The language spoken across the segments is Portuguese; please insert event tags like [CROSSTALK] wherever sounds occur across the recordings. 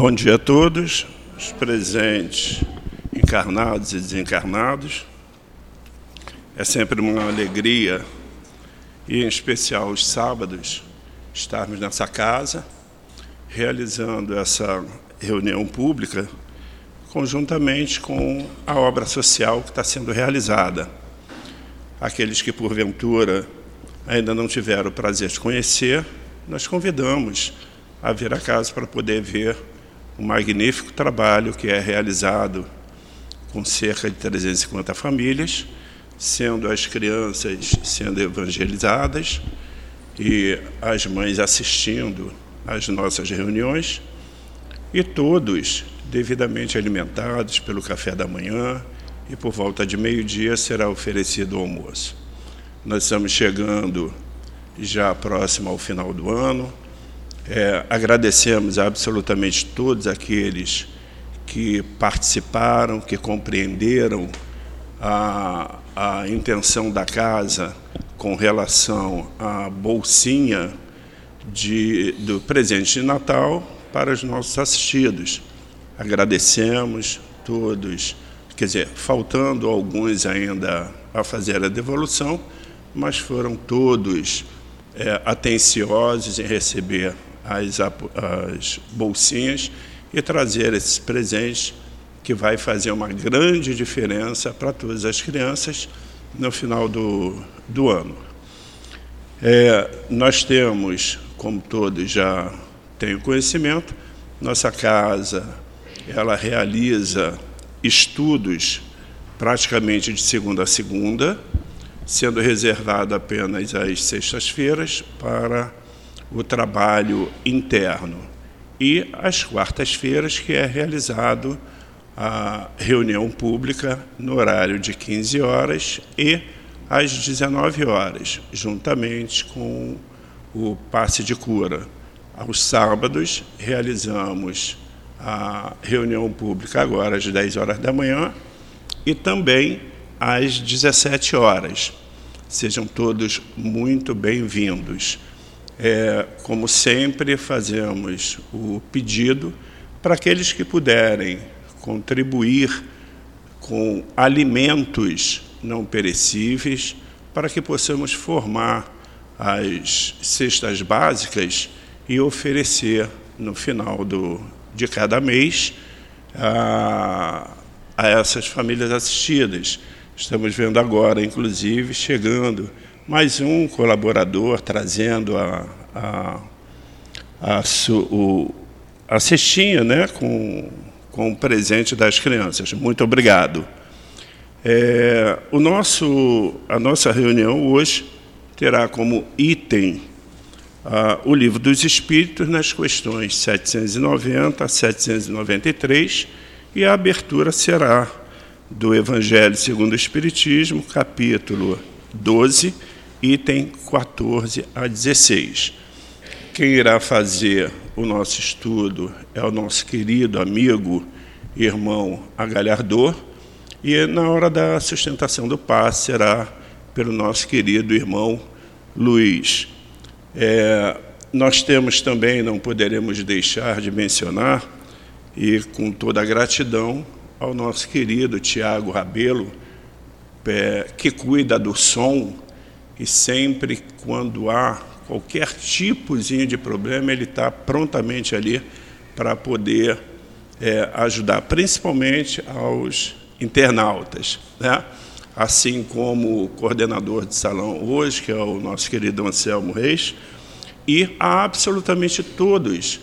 Bom dia a todos, os presentes, encarnados e desencarnados. É sempre uma alegria, e em especial os sábados, estarmos nessa casa, realizando essa reunião pública, conjuntamente com a obra social que está sendo realizada. Aqueles que, porventura, ainda não tiveram o prazer de conhecer, nós convidamos a vir a casa para poder ver um magnífico trabalho que é realizado com cerca de 350 famílias, sendo as crianças sendo evangelizadas e as mães assistindo às nossas reuniões, e todos devidamente alimentados pelo café da manhã, e por volta de meio-dia será oferecido o almoço. Nós estamos chegando já próximo ao final do ano, é, agradecemos absolutamente todos aqueles que participaram, que compreenderam a, a intenção da casa com relação à bolsinha de, do presente de Natal para os nossos assistidos. Agradecemos todos, quer dizer, faltando alguns ainda a fazer a devolução, mas foram todos é, atenciosos em receber as, as bolsinhas e trazer esses presentes que vai fazer uma grande diferença para todas as crianças no final do, do ano. É, nós temos, como todos já têm conhecimento, nossa casa ela realiza estudos praticamente de segunda a segunda, sendo reservado apenas às sextas-feiras para o trabalho interno. E às quartas-feiras, que é realizado a reunião pública no horário de 15 horas e às 19 horas, juntamente com o passe de cura. Aos sábados, realizamos a reunião pública agora às 10 horas da manhã e também às 17 horas. Sejam todos muito bem-vindos. É, como sempre, fazemos o pedido para aqueles que puderem contribuir com alimentos não perecíveis, para que possamos formar as cestas básicas e oferecer no final do, de cada mês a, a essas famílias assistidas. Estamos vendo agora, inclusive, chegando mais um colaborador trazendo a, a, a, o, a cestinha né, com, com o presente das crianças. Muito obrigado. É, o nosso, a nossa reunião hoje terá como item ah, o Livro dos Espíritos nas questões 790 a 793 e a abertura será do Evangelho segundo o Espiritismo, capítulo 12, item 14 a 16. Quem irá fazer o nosso estudo é o nosso querido amigo, irmão Agalhardor, e na hora da sustentação do passe será pelo nosso querido irmão Luiz. É, nós temos também, não poderemos deixar de mencionar, e com toda a gratidão, ao nosso querido Tiago Rabelo, é, que cuida do som e sempre quando há qualquer tipozinho de problema, ele está prontamente ali para poder é, ajudar, principalmente aos internautas. Né? Assim como o coordenador de salão hoje, que é o nosso querido Anselmo Reis, e a absolutamente todos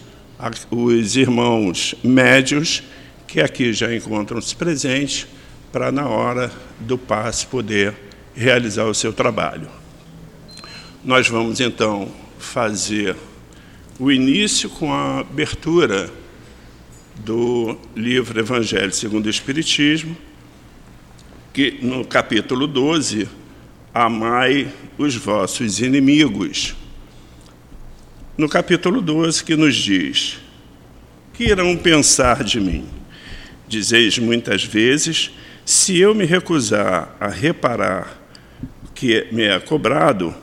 os irmãos médios que aqui já encontram-se presentes para, na hora do passe, poder realizar o seu trabalho. Nós vamos então fazer o início com a abertura do livro Evangelho segundo o Espiritismo, que no capítulo 12, amai os vossos inimigos. No capítulo 12, que nos diz: Que irão pensar de mim? Dizeis muitas vezes: se eu me recusar a reparar o que me é cobrado,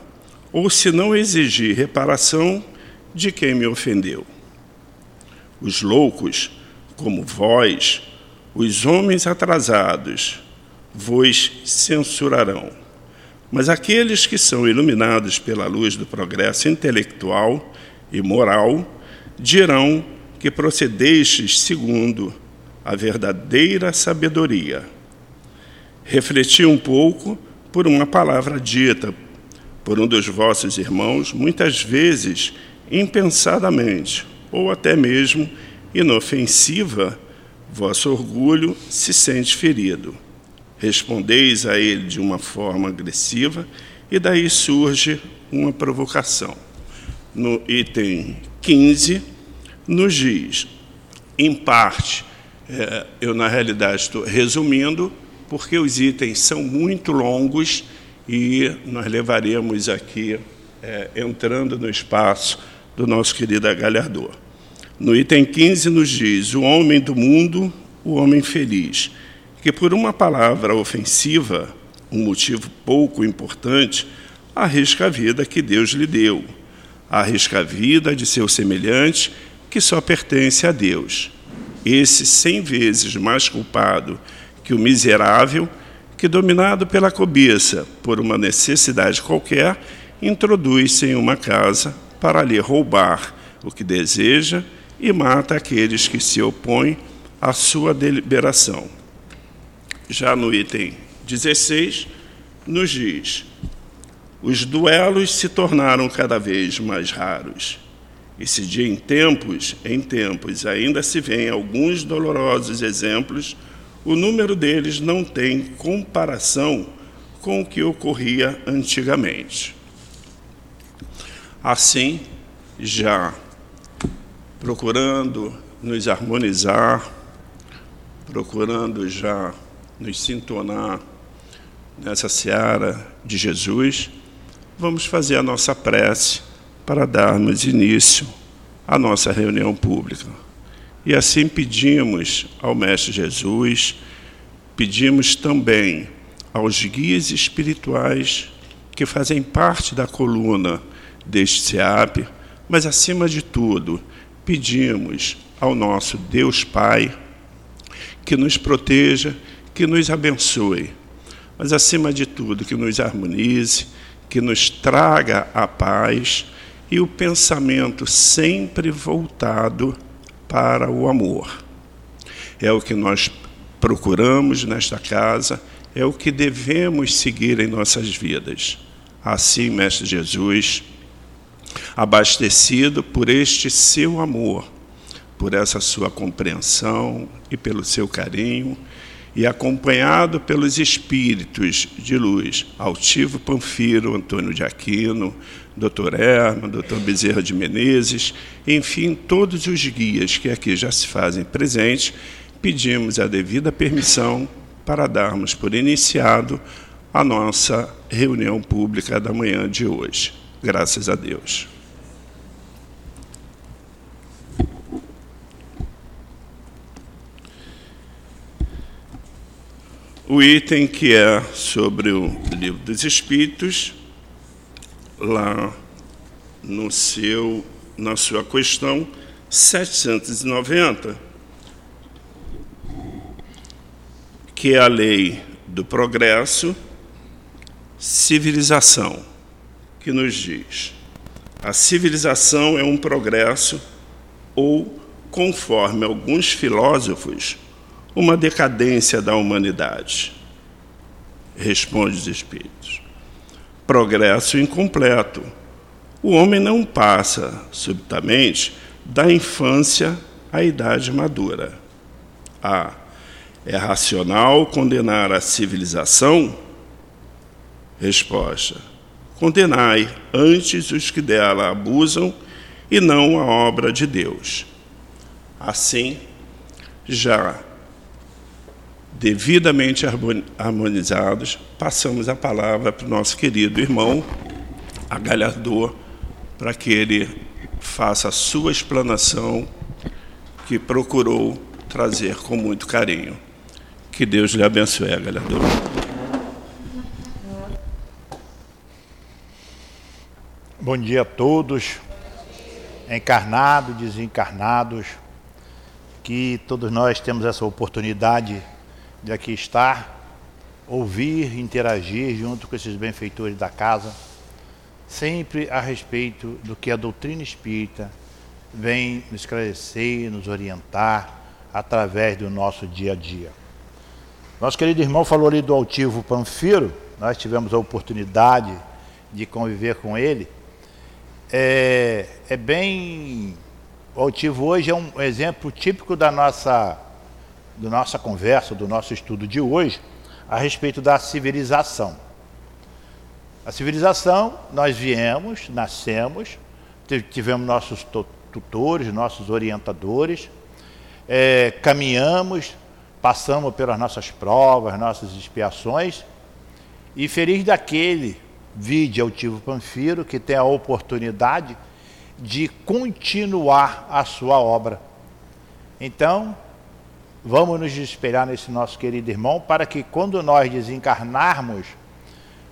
ou se não exigir reparação de quem me ofendeu. os loucos, como vós, os homens atrasados, vos censurarão. Mas aqueles que são iluminados pela luz do progresso intelectual e moral dirão que procedestes segundo a verdadeira sabedoria. Refleti um pouco por uma palavra dita por um dos vossos irmãos, muitas vezes impensadamente, ou até mesmo inofensiva, vosso orgulho se sente ferido. Respondeis a ele de uma forma agressiva e daí surge uma provocação. No item 15, nos diz, em parte, é, eu na realidade estou resumindo, porque os itens são muito longos e nós levaremos aqui, é, entrando no espaço do nosso querido Galhardor. No item 15 nos diz: o homem do mundo, o homem feliz, que por uma palavra ofensiva, um motivo pouco importante, arrisca a vida que Deus lhe deu, arrisca a vida de seu semelhante que só pertence a Deus. Esse cem vezes mais culpado que o miserável, que dominado pela cobiça por uma necessidade qualquer, introduz-se em uma casa para lhe roubar o que deseja e mata aqueles que se opõem à sua deliberação. Já no item 16, nos diz: os duelos se tornaram cada vez mais raros. E se de em tempos em tempos ainda se vêem alguns dolorosos exemplos, o número deles não tem comparação com o que ocorria antigamente. Assim, já procurando nos harmonizar, procurando já nos sintonar nessa seara de Jesus, vamos fazer a nossa prece para darmos início à nossa reunião pública. E assim pedimos ao Mestre Jesus, pedimos também aos guias espirituais que fazem parte da coluna deste SEAP, mas acima de tudo, pedimos ao nosso Deus Pai que nos proteja, que nos abençoe, mas acima de tudo, que nos harmonize, que nos traga a paz e o pensamento sempre voltado para o amor. É o que nós procuramos nesta casa, é o que devemos seguir em nossas vidas. Assim, Mestre Jesus, abastecido por este seu amor, por essa sua compreensão e pelo seu carinho, e acompanhado pelos espíritos de luz, Altivo Panfiro, Antônio de Aquino, Dr. Erma, Dr. Bezerra de Menezes, enfim, todos os guias que aqui já se fazem presentes, pedimos a devida permissão para darmos por iniciado a nossa reunião pública da manhã de hoje. Graças a Deus. O item que é sobre o livro dos Espíritos, lá no seu, na sua questão 790, que é a lei do progresso, civilização, que nos diz: a civilização é um progresso ou, conforme alguns filósofos, uma decadência da humanidade? Responde os Espíritos. Progresso incompleto. O homem não passa subitamente da infância à idade madura. A. É racional condenar a civilização? Resposta: Condenai antes os que dela abusam e não a obra de Deus. Assim, já devidamente harmonizados, passamos a palavra para o nosso querido irmão, Agalhador, para que ele faça a sua explanação que procurou trazer com muito carinho. Que Deus lhe abençoe, Agalhador. Bom dia a todos, encarnados, desencarnados, que todos nós temos essa oportunidade de aqui estar, ouvir, interagir junto com esses benfeitores da casa, sempre a respeito do que a doutrina espírita vem nos esclarecer, nos orientar através do nosso dia a dia. Nosso querido irmão falou ali do altivo Panfiro, nós tivemos a oportunidade de conviver com ele. É, é bem o altivo hoje é um exemplo típico da nossa, da nossa conversa, do nosso estudo de hoje, a respeito da civilização. A civilização, nós viemos, nascemos, tivemos nossos tutores, nossos orientadores, é, caminhamos, passamos pelas nossas provas, nossas expiações, e feliz daquele, vide altivo Panfiro, que tem a oportunidade de continuar a sua obra. Então, vamos nos espelhar nesse nosso querido irmão para que quando nós desencarnarmos,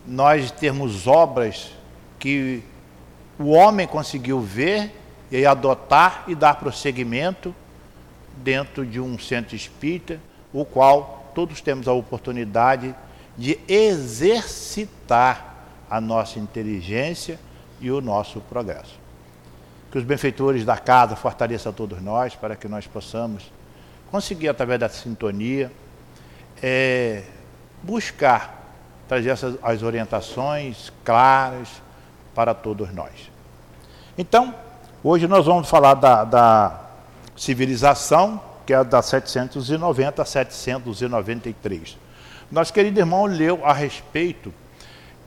nós termos obras que o homem conseguiu ver e adotar e dar prosseguimento dentro de um centro espírita, o qual todos temos a oportunidade de exercitar a nossa inteligência e o nosso progresso. Que os benfeitores da casa fortaleçam a todos nós para que nós possamos conseguir, através da sintonia, é, buscar trazer essas, as orientações claras para todos nós. Então, hoje nós vamos falar da, da civilização, que é da 790 a 793. Nosso querido irmão leu a respeito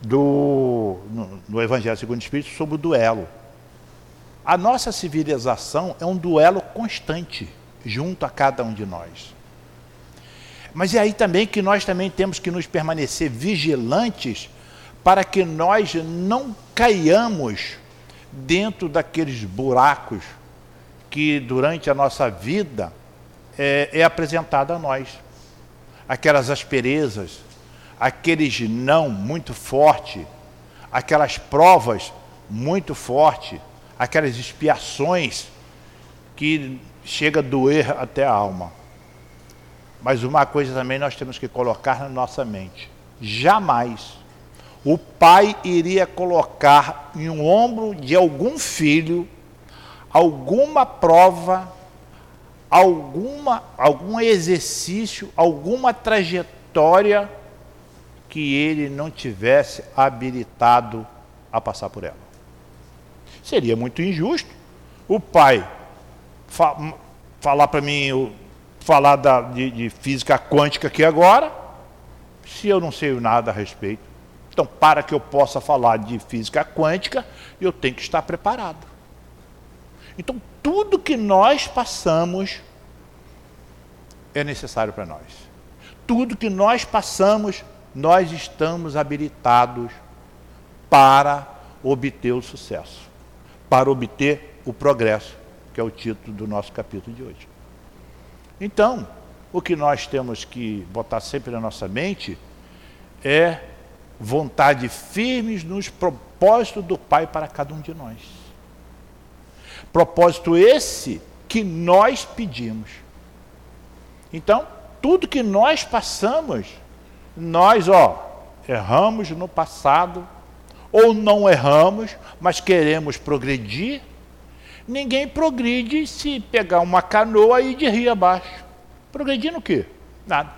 do, no, no Evangelho segundo o Espírito sobre o duelo. A nossa civilização é um duelo constante junto a cada um de nós. Mas é aí também que nós também temos que nos permanecer vigilantes para que nós não caiamos dentro daqueles buracos que durante a nossa vida é, é apresentado a nós. Aquelas asperezas, aqueles não muito forte, aquelas provas muito forte, aquelas expiações que chega a doer até a alma. Mas uma coisa também nós temos que colocar na nossa mente: jamais o pai iria colocar em um ombro de algum filho alguma prova, alguma, algum exercício, alguma trajetória que ele não tivesse habilitado a passar por ela. Seria muito injusto o pai fa falar para mim, falar da, de, de física quântica aqui agora, se eu não sei nada a respeito. Então, para que eu possa falar de física quântica, eu tenho que estar preparado. Então, tudo que nós passamos é necessário para nós. Tudo que nós passamos, nós estamos habilitados para obter o sucesso para obter o progresso, que é o título do nosso capítulo de hoje. Então, o que nós temos que botar sempre na nossa mente é vontade firmes nos propósitos do Pai para cada um de nós. Propósito esse que nós pedimos. Então, tudo que nós passamos, nós, ó, erramos no passado, ou não erramos, mas queremos progredir, ninguém progride se pegar uma canoa e ir de rio abaixo. Progredir no quê? Nada.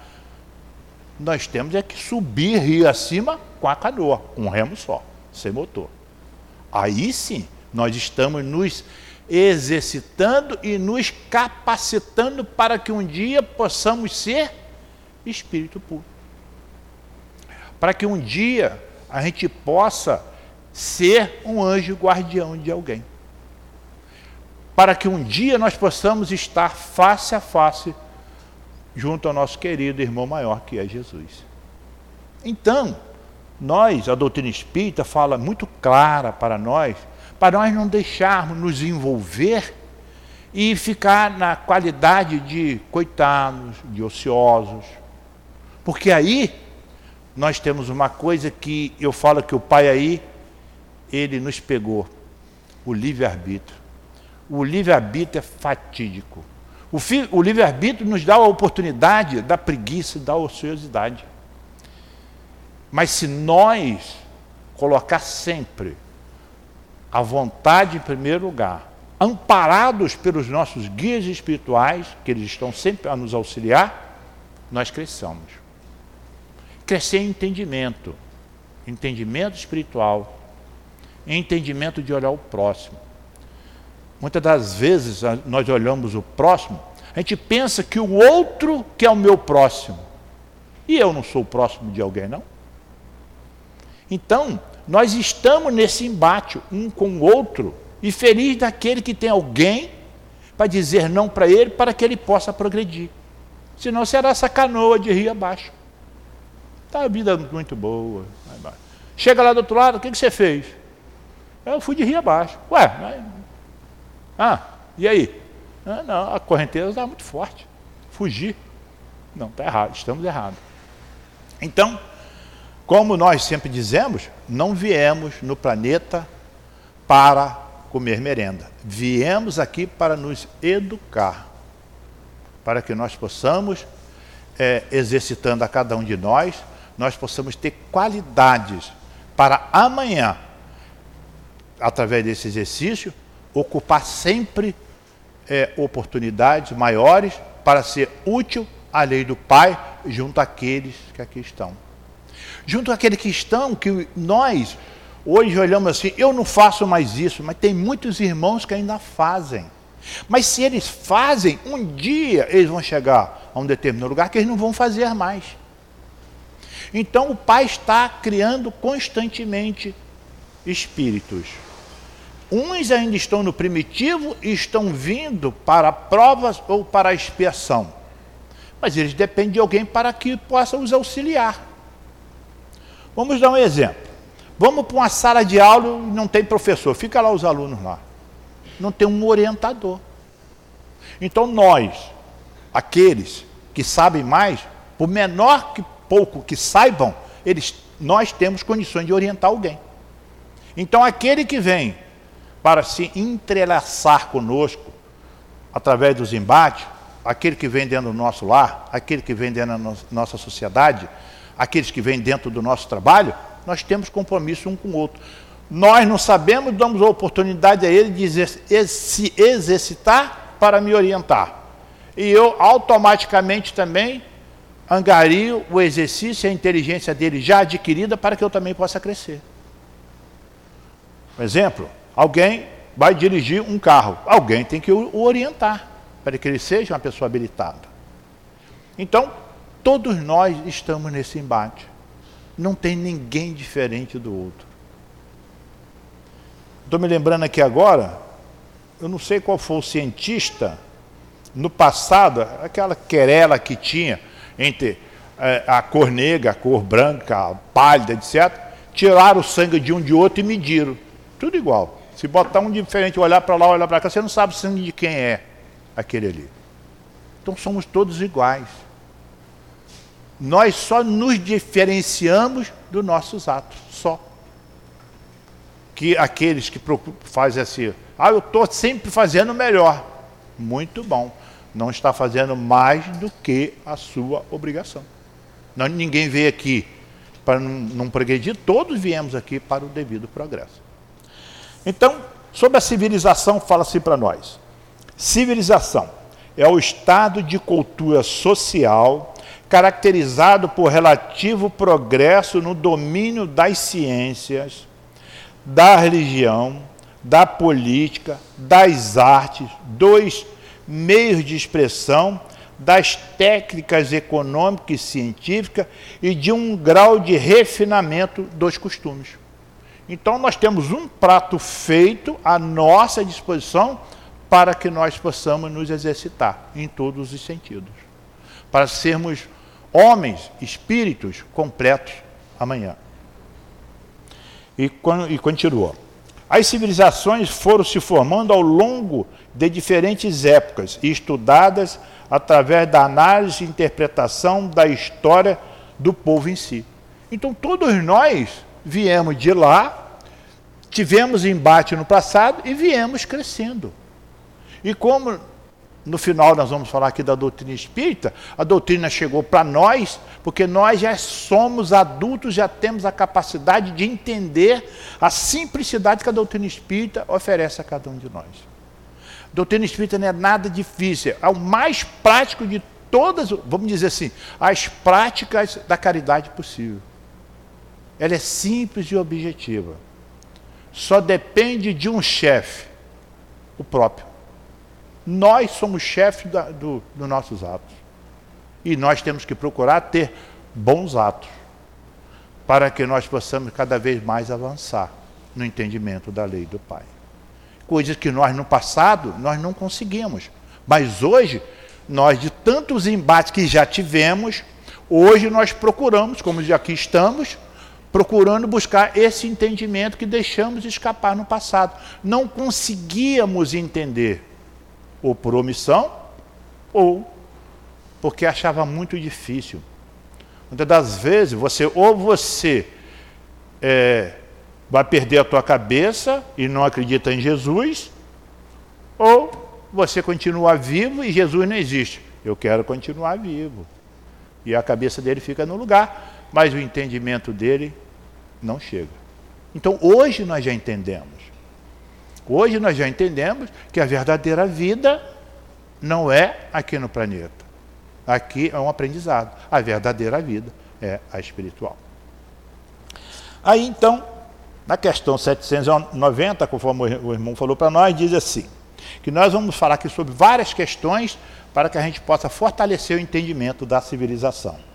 Nós temos é que subir rio acima com a canoa, com um remo só, sem motor. Aí sim, nós estamos nos exercitando e nos capacitando para que um dia possamos ser espírito puro. Para que um dia a gente possa ser um anjo guardião de alguém. Para que um dia nós possamos estar face a face junto ao nosso querido irmão maior que é Jesus. Então, nós, a doutrina espírita fala muito clara para nós, para nós não deixarmos nos envolver e ficar na qualidade de coitados, de ociosos. Porque aí nós temos uma coisa que eu falo que o pai aí, ele nos pegou, o livre-arbítrio. O livre-arbítrio é fatídico. O, o livre-arbítrio nos dá a oportunidade da preguiça e da ociosidade. Mas se nós colocar sempre a vontade em primeiro lugar, amparados pelos nossos guias espirituais, que eles estão sempre a nos auxiliar, nós cresçamos. Crescer em entendimento, entendimento espiritual, entendimento de olhar o próximo. Muitas das vezes nós olhamos o próximo, a gente pensa que o outro que é o meu próximo. E eu não sou próximo de alguém, não? Então, nós estamos nesse embate um com o outro, e feliz daquele que tem alguém para dizer não para ele, para que ele possa progredir. Senão será essa canoa de rio abaixo. Está a vida muito boa. Chega lá do outro lado, o que, que você fez? Eu fui de rio abaixo. Ué. Ah, e aí? Ah, não, a correnteza está muito forte. Fugir. Não, está errado, estamos errados. Então, como nós sempre dizemos, não viemos no planeta para comer merenda. Viemos aqui para nos educar, para que nós possamos, é, exercitando a cada um de nós, nós possamos ter qualidades para amanhã, através desse exercício, ocupar sempre é, oportunidades maiores para ser útil à lei do Pai junto àqueles que aqui estão junto àquele cristão que nós hoje olhamos assim, eu não faço mais isso, mas tem muitos irmãos que ainda fazem. Mas se eles fazem, um dia eles vão chegar a um determinado lugar que eles não vão fazer mais. Então o Pai está criando constantemente espíritos. Uns ainda estão no primitivo e estão vindo para provas ou para expiação. Mas eles dependem de alguém para que possa os auxiliar. Vamos dar um exemplo. Vamos para uma sala de aula e não tem professor, fica lá os alunos lá. Não tem um orientador. Então nós, aqueles que sabem mais, por menor que pouco que saibam, eles, nós temos condições de orientar alguém. Então aquele que vem para se entrelaçar conosco através dos embates, aquele que vem dentro do nosso lar, aquele que vem dentro da nossa sociedade, aqueles que vêm dentro do nosso trabalho, nós temos compromisso um com o outro. Nós não sabemos, damos a oportunidade a ele de se exercitar para me orientar. E eu automaticamente também angario o exercício e a inteligência dele já adquirida para que eu também possa crescer. Por exemplo, alguém vai dirigir um carro, alguém tem que o orientar para que ele seja uma pessoa habilitada. Então, Todos nós estamos nesse embate. Não tem ninguém diferente do outro. Estou me lembrando aqui agora, eu não sei qual foi o cientista, no passado, aquela querela que tinha entre é, a cor negra, a cor branca, a pálida, etc. Tiraram o sangue de um de outro e mediram. Tudo igual. Se botar um diferente, olhar para lá, olhar para cá, você não sabe o sangue de quem é aquele ali. Então somos todos iguais nós só nos diferenciamos dos nossos atos, só. Que aqueles que fazem assim, ah, eu estou sempre fazendo melhor. Muito bom. Não está fazendo mais do que a sua obrigação. Não, ninguém veio aqui para não, não progredir, todos viemos aqui para o devido progresso. Então, sobre a civilização, fala-se para nós. Civilização é o estado de cultura social caracterizado por relativo progresso no domínio das ciências, da religião, da política, das artes, dos meios de expressão, das técnicas econômicas e científicas e de um grau de refinamento dos costumes. Então, nós temos um prato feito à nossa disposição para que nós possamos nos exercitar em todos os sentidos, para sermos homens, espíritos completos amanhã. E, e continua. As civilizações foram se formando ao longo de diferentes épocas e estudadas através da análise e interpretação da história do povo em si. Então, todos nós viemos de lá, tivemos embate no passado e viemos crescendo. E como no final nós vamos falar aqui da doutrina espírita, a doutrina chegou para nós, porque nós já somos adultos, já temos a capacidade de entender a simplicidade que a doutrina espírita oferece a cada um de nós. A doutrina espírita não é nada difícil, é o mais prático de todas, vamos dizer assim, as práticas da caridade possível. Ela é simples e objetiva. Só depende de um chefe, o próprio. Nós somos chefes da, do, dos nossos atos. E nós temos que procurar ter bons atos para que nós possamos cada vez mais avançar no entendimento da lei do Pai. Coisas que nós no passado nós não conseguimos, mas hoje nós de tantos embates que já tivemos, hoje nós procuramos, como aqui estamos, procurando buscar esse entendimento que deixamos escapar no passado. Não conseguíamos entender ou por omissão, ou porque achava muito difícil. Muitas das vezes você ou você é, vai perder a tua cabeça e não acredita em Jesus, ou você continua vivo e Jesus não existe. Eu quero continuar vivo. E a cabeça dele fica no lugar, mas o entendimento dele não chega. Então hoje nós já entendemos. Hoje nós já entendemos que a verdadeira vida não é aqui no planeta. Aqui é um aprendizado. A verdadeira vida é a espiritual. Aí então, na questão 790, conforme o irmão falou para nós, diz assim: que nós vamos falar aqui sobre várias questões para que a gente possa fortalecer o entendimento da civilização.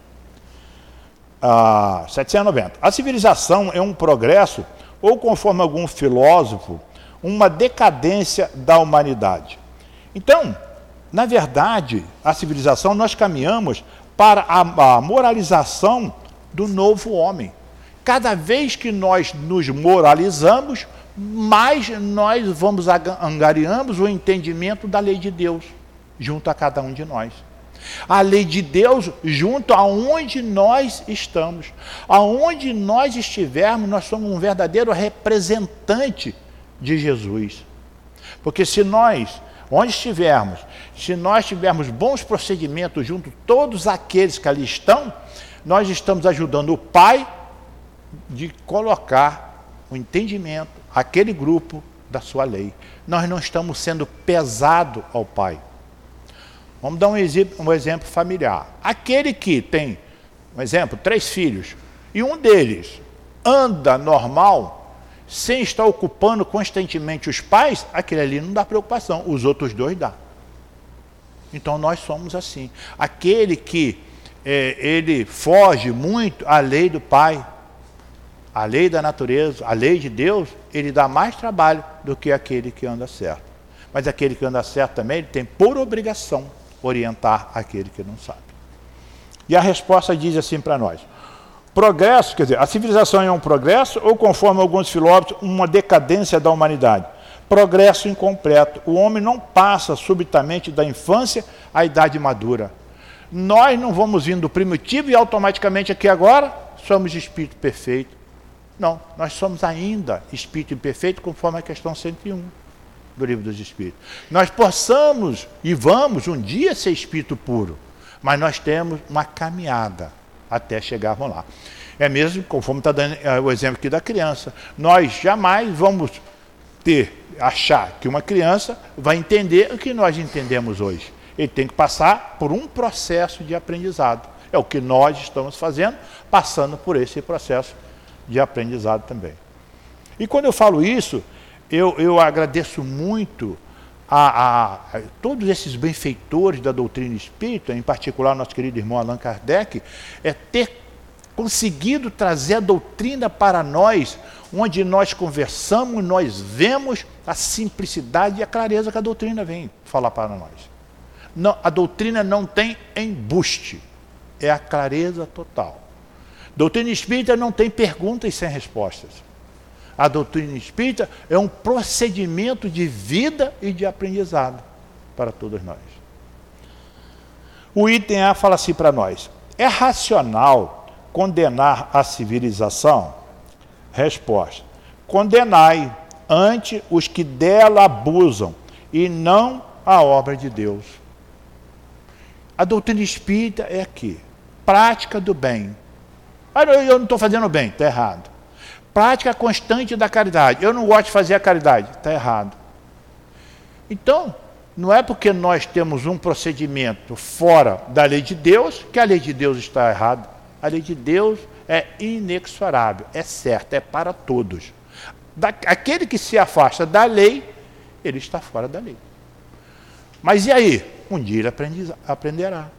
Ah, 790. A civilização é um progresso, ou conforme algum filósofo, uma decadência da humanidade. Então, na verdade, a civilização nós caminhamos para a, a moralização do novo homem. Cada vez que nós nos moralizamos, mais nós vamos angariamos o entendimento da lei de Deus junto a cada um de nós. A lei de Deus junto aonde nós estamos. Aonde nós estivermos, nós somos um verdadeiro representante de Jesus. Porque se nós, onde estivermos, se nós tivermos bons procedimentos junto a todos aqueles que ali estão, nós estamos ajudando o Pai de colocar o entendimento, aquele grupo da sua lei. Nós não estamos sendo pesado ao Pai. Vamos dar um exemplo, um exemplo familiar. Aquele que tem, um exemplo, três filhos, e um deles anda normal, sem estar ocupando constantemente os pais, aquele ali não dá preocupação, os outros dois dá. Então nós somos assim. Aquele que é, ele foge muito à lei do pai, à lei da natureza, à lei de Deus, ele dá mais trabalho do que aquele que anda certo. Mas aquele que anda certo também, ele tem por obrigação orientar aquele que não sabe. E a resposta diz assim para nós: Progresso, quer dizer, a civilização é um progresso ou, conforme alguns filósofos, uma decadência da humanidade? Progresso incompleto. O homem não passa subitamente da infância à idade madura. Nós não vamos vindo do primitivo e automaticamente aqui agora somos espírito perfeito. Não, nós somos ainda espírito imperfeito, conforme a questão 101 do livro dos Espíritos. Nós possamos e vamos um dia ser espírito puro, mas nós temos uma caminhada até chegarmos lá. É mesmo, conforme está dando é, o exemplo aqui da criança. Nós jamais vamos ter, achar que uma criança vai entender o que nós entendemos hoje. Ele tem que passar por um processo de aprendizado. É o que nós estamos fazendo, passando por esse processo de aprendizado também. E quando eu falo isso, eu, eu agradeço muito a, a, a, todos esses benfeitores da doutrina espírita, em particular nosso querido irmão Allan Kardec, é ter conseguido trazer a doutrina para nós, onde nós conversamos, nós vemos a simplicidade e a clareza que a doutrina vem falar para nós. Não, a doutrina não tem embuste, é a clareza total. Doutrina espírita não tem perguntas sem respostas. A doutrina espírita é um procedimento de vida e de aprendizado para todos nós. O item A fala assim para nós: é racional condenar a civilização? Resposta: condenai ante os que dela abusam e não a obra de Deus. A doutrina espírita é aqui. Prática do bem. Ah, eu não estou fazendo bem, está errado. Prática constante da caridade. Eu não gosto de fazer a caridade, está errado. Então, não é porque nós temos um procedimento fora da lei de Deus que a lei de Deus está errada. A lei de Deus é inexorável, é certa, é para todos. aquele que se afasta da lei, ele está fora da lei. Mas e aí? Um dia ele aprenderá.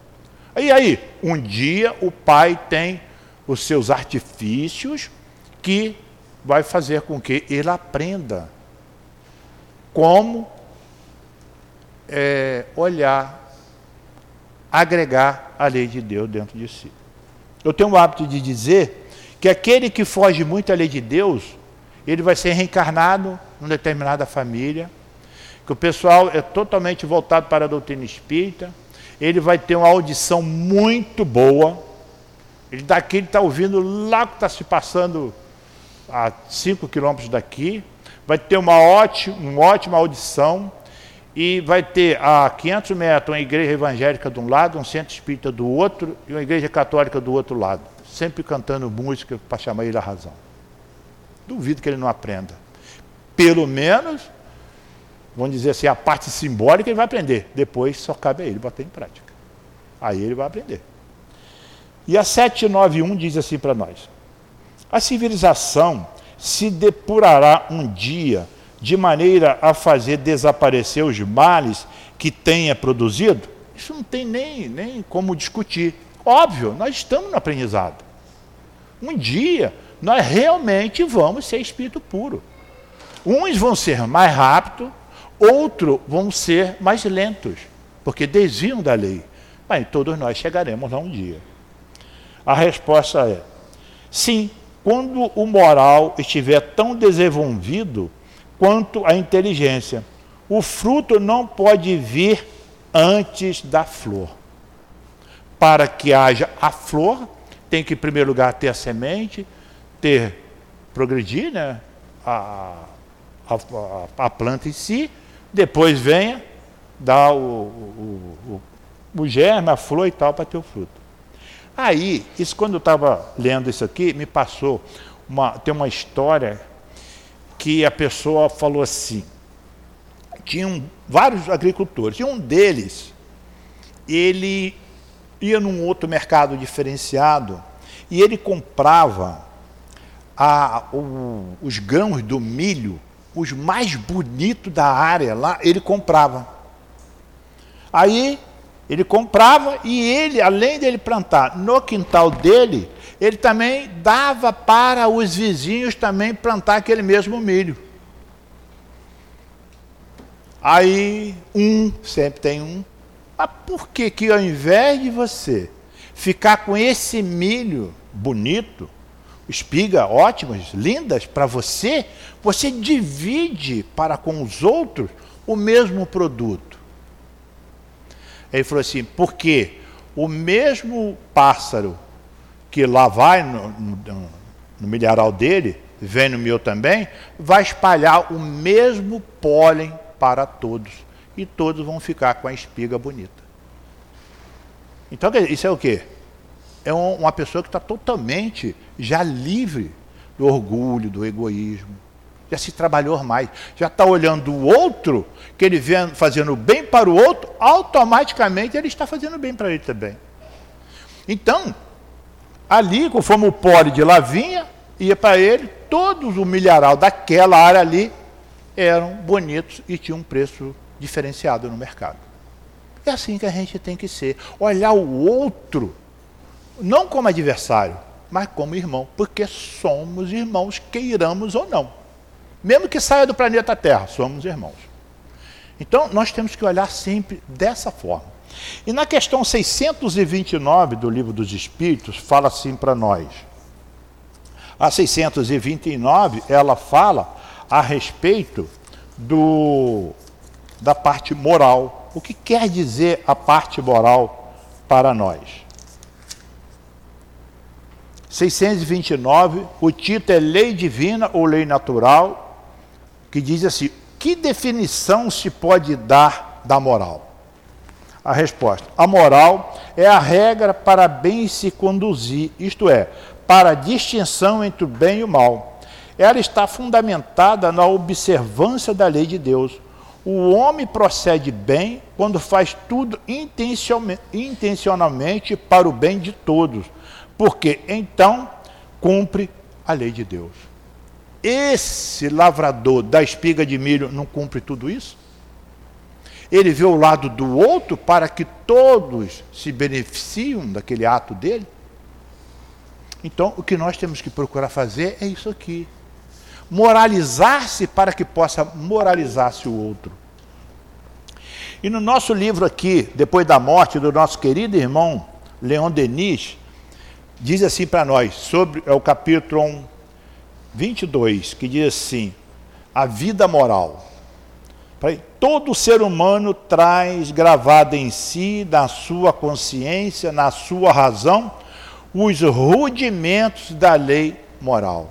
E aí? Um dia o pai tem os seus artifícios que vai fazer com que ele aprenda como é, olhar, agregar a lei de Deus dentro de si. Eu tenho o hábito de dizer que aquele que foge muito à lei de Deus, ele vai ser reencarnado numa determinada família, que o pessoal é totalmente voltado para a doutrina espírita, ele vai ter uma audição muito boa, ele daqui ele está ouvindo lá que está se passando a 5 quilômetros daqui, vai ter uma ótima, uma ótima audição e vai ter a 500 metros uma igreja evangélica de um lado, um centro espírita do outro e uma igreja católica do outro lado, sempre cantando música para chamar ele a razão. Duvido que ele não aprenda. Pelo menos, vamos dizer assim, a parte simbólica ele vai aprender. Depois só cabe a ele botar em prática. Aí ele vai aprender. E a 791 diz assim para nós: a civilização se depurará um dia de maneira a fazer desaparecer os males que tenha produzido? Isso não tem nem, nem como discutir. Óbvio, nós estamos no aprendizado. Um dia nós realmente vamos ser espírito puro. Uns vão ser mais rápidos, outros vão ser mais lentos, porque desviam da lei. Mas todos nós chegaremos lá um dia. A resposta é: sim, quando o moral estiver tão desenvolvido quanto a inteligência. O fruto não pode vir antes da flor. Para que haja a flor, tem que, em primeiro lugar, ter a semente, ter, progredir né, a, a, a planta em si, depois venha dar o, o, o, o germe, a flor e tal, para ter o fruto. Aí, isso quando eu estava lendo isso aqui, me passou uma, tem uma história que a pessoa falou assim, tinham vários agricultores, e um deles, ele ia num outro mercado diferenciado e ele comprava a, o, os grãos do milho, os mais bonitos da área lá, ele comprava. Aí ele comprava e ele, além dele plantar no quintal dele, ele também dava para os vizinhos também plantar aquele mesmo milho. Aí um, sempre tem um. Mas por que que ao invés de você ficar com esse milho bonito, espiga ótimas, lindas para você, você divide para com os outros o mesmo produto? Ele falou assim: porque o mesmo pássaro que lá vai no, no, no milharal dele, vem no meu também, vai espalhar o mesmo pólen para todos. E todos vão ficar com a espiga bonita. Então, isso é o quê? É uma pessoa que está totalmente já livre do orgulho, do egoísmo, já se trabalhou mais, já está olhando o outro, que ele vem fazendo bem para o outro, automaticamente ele está fazendo bem para ele também. Então, ali, conforme o pole de lá vinha, ia para ele, todos o milharal daquela área ali eram bonitos e tinham um preço diferenciado no mercado. É assim que a gente tem que ser. Olhar o outro, não como adversário, mas como irmão, porque somos irmãos, queiramos ou não. Mesmo que saia do planeta Terra, somos irmãos. Então, nós temos que olhar sempre dessa forma. E na questão 629 do Livro dos Espíritos, fala assim para nós. A 629, ela fala a respeito do, da parte moral. O que quer dizer a parte moral para nós? 629, o título é Lei Divina ou Lei Natural, que diz assim: que definição se pode dar da moral? A resposta: a moral é a regra para bem se conduzir, isto é, para a distinção entre o bem e o mal. Ela está fundamentada na observância da lei de Deus. O homem procede bem quando faz tudo intencionalmente para o bem de todos, porque então cumpre a lei de Deus. Esse lavrador da espiga de milho não cumpre tudo isso? Ele vê o lado do outro para que todos se beneficiem daquele ato dele? Então, o que nós temos que procurar fazer é isso aqui. Moralizar-se para que possa moralizar-se o outro. E no nosso livro aqui, depois da morte do nosso querido irmão Leon Denis, diz assim para nós, sobre é o capítulo 22, que diz assim: a vida moral. Todo ser humano traz gravado em si, na sua consciência, na sua razão, os rudimentos da lei moral.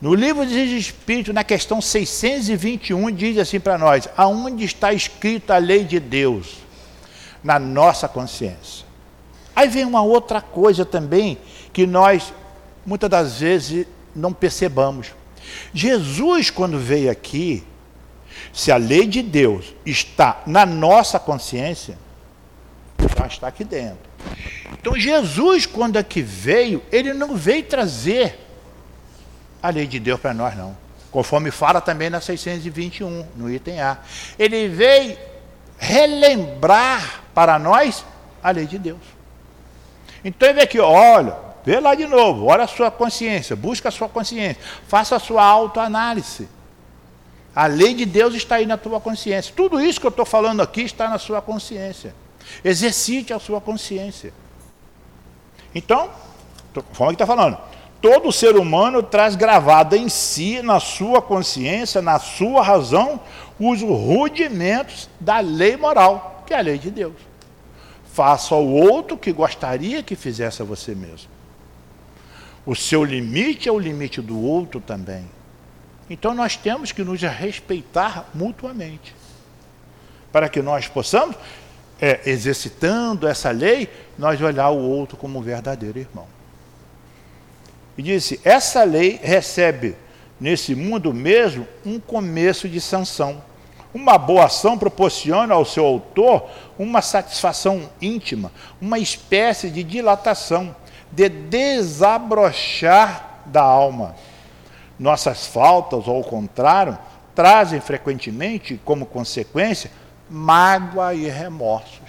No livro de Espírito, na questão 621, diz assim para nós: aonde está escrita a lei de Deus? Na nossa consciência. Aí vem uma outra coisa também que nós muitas das vezes não percebamos. Jesus, quando veio aqui, se a lei de Deus está na nossa consciência, já está aqui dentro. Então Jesus, quando aqui veio, ele não veio trazer a lei de Deus para nós, não. Conforme fala também na 621, no item A. Ele veio relembrar para nós a lei de Deus. Então ele vem aqui, olha, vê lá de novo, olha a sua consciência, busca a sua consciência, faça a sua autoanálise. A lei de Deus está aí na tua consciência. Tudo isso que eu estou falando aqui está na sua consciência. Exercite a sua consciência. Então, conforme que está falando, todo ser humano traz gravado em si, na sua consciência, na sua razão, os rudimentos da lei moral, que é a lei de Deus. Faça ao outro que gostaria que fizesse a você mesmo. O seu limite é o limite do outro também. Então nós temos que nos respeitar mutuamente. Para que nós possamos, é, exercitando essa lei, nós olhar o outro como um verdadeiro irmão. E disse: essa lei recebe nesse mundo mesmo um começo de sanção. Uma boa ação proporciona ao seu autor uma satisfação íntima, uma espécie de dilatação, de desabrochar da alma. Nossas faltas, ao contrário, trazem frequentemente como consequência mágoa e remorsos.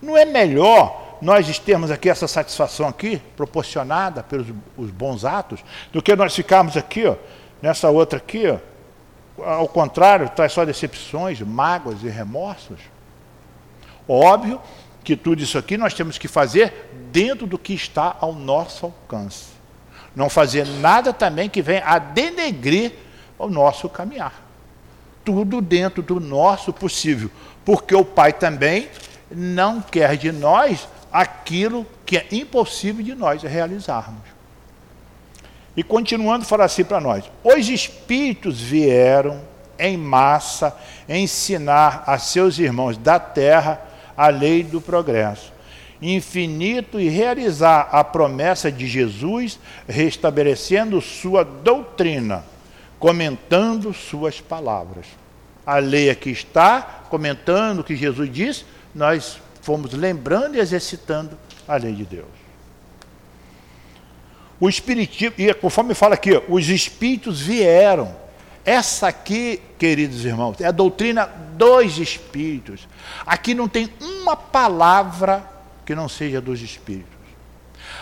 Não é melhor nós termos aqui essa satisfação aqui, proporcionada pelos os bons atos, do que nós ficarmos aqui, ó, nessa outra aqui, ó, ao contrário, traz só decepções, mágoas e remorsos. Óbvio que tudo isso aqui nós temos que fazer dentro do que está ao nosso alcance. Não fazer nada também que venha a denegrir o nosso caminhar. Tudo dentro do nosso possível, porque o Pai também não quer de nós aquilo que é impossível de nós realizarmos. E continuando, fala assim para nós: os espíritos vieram em massa ensinar a seus irmãos da terra a lei do progresso, infinito e realizar a promessa de Jesus, restabelecendo sua doutrina, comentando suas palavras. A lei aqui está, comentando o que Jesus disse, nós fomos lembrando e exercitando a lei de Deus. O espiritismo, e conforme fala aqui, os espíritos vieram. Essa aqui, queridos irmãos, é a doutrina dos espíritos. Aqui não tem uma palavra que não seja dos espíritos.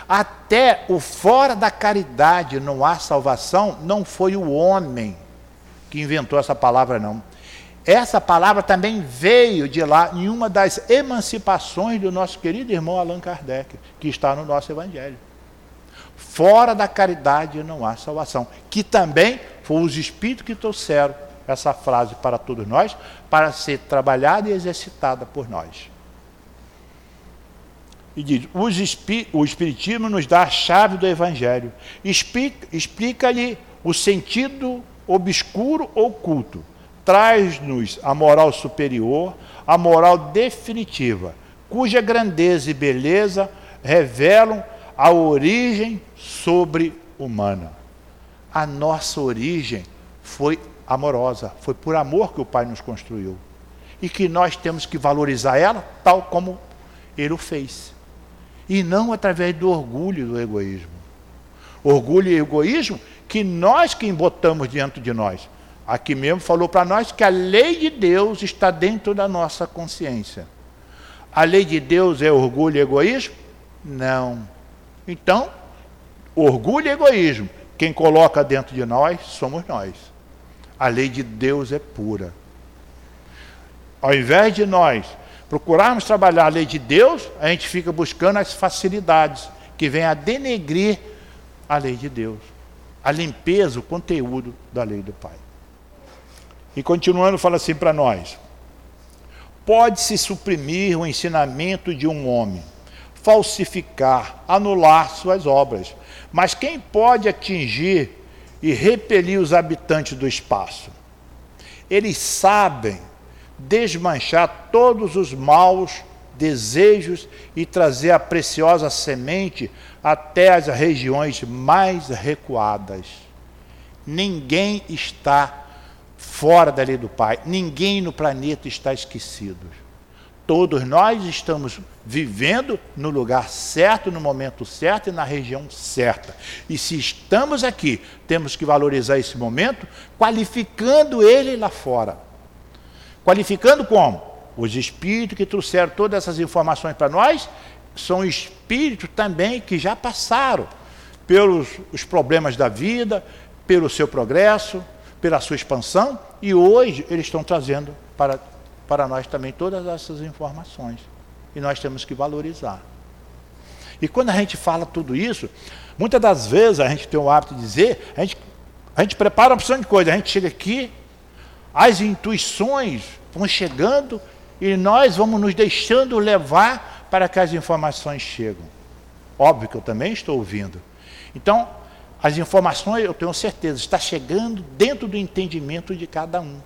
Até o fora da caridade não há salvação, não foi o homem que inventou essa palavra, não. Essa palavra também veio de lá em uma das emancipações do nosso querido irmão Allan Kardec, que está no nosso Evangelho. Fora da caridade não há salvação. Que também foi os Espíritos que trouxeram essa frase para todos nós, para ser trabalhada e exercitada por nós. E diz: o Espiritismo nos dá a chave do Evangelho. Explica-lhe o sentido obscuro ou oculto traz-nos a moral superior, a moral definitiva, cuja grandeza e beleza revelam a origem sobre-humana. A nossa origem foi amorosa, foi por amor que o Pai nos construiu. E que nós temos que valorizar ela tal como ele o fez. E não através do orgulho e do egoísmo. Orgulho e egoísmo que nós que embotamos dentro de nós. Aqui mesmo falou para nós que a lei de Deus está dentro da nossa consciência. A lei de Deus é orgulho e egoísmo? Não. Então, orgulho e egoísmo, quem coloca dentro de nós somos nós. A lei de Deus é pura. Ao invés de nós procurarmos trabalhar a lei de Deus, a gente fica buscando as facilidades que vêm a denegrir a lei de Deus, a limpeza, o conteúdo da lei do Pai. E continuando, fala assim para nós: pode-se suprimir o ensinamento de um homem, falsificar, anular suas obras, mas quem pode atingir e repelir os habitantes do espaço? Eles sabem desmanchar todos os maus desejos e trazer a preciosa semente até as regiões mais recuadas. Ninguém está fora da lei do Pai. Ninguém no planeta está esquecido. Todos nós estamos vivendo no lugar certo, no momento certo e na região certa. E se estamos aqui, temos que valorizar esse momento, qualificando ele lá fora. Qualificando como? Os espíritos que trouxeram todas essas informações para nós são espíritos também que já passaram pelos os problemas da vida, pelo seu progresso, pela sua expansão, e hoje eles estão trazendo para, para nós também todas essas informações. E nós temos que valorizar. E quando a gente fala tudo isso, muitas das vezes a gente tem o hábito de dizer, a gente, a gente prepara uma opção de coisa, a gente chega aqui, as intuições vão chegando e nós vamos nos deixando levar para que as informações chegam. Óbvio que eu também estou ouvindo. Então, as informações, eu tenho certeza, está chegando dentro do entendimento de cada um.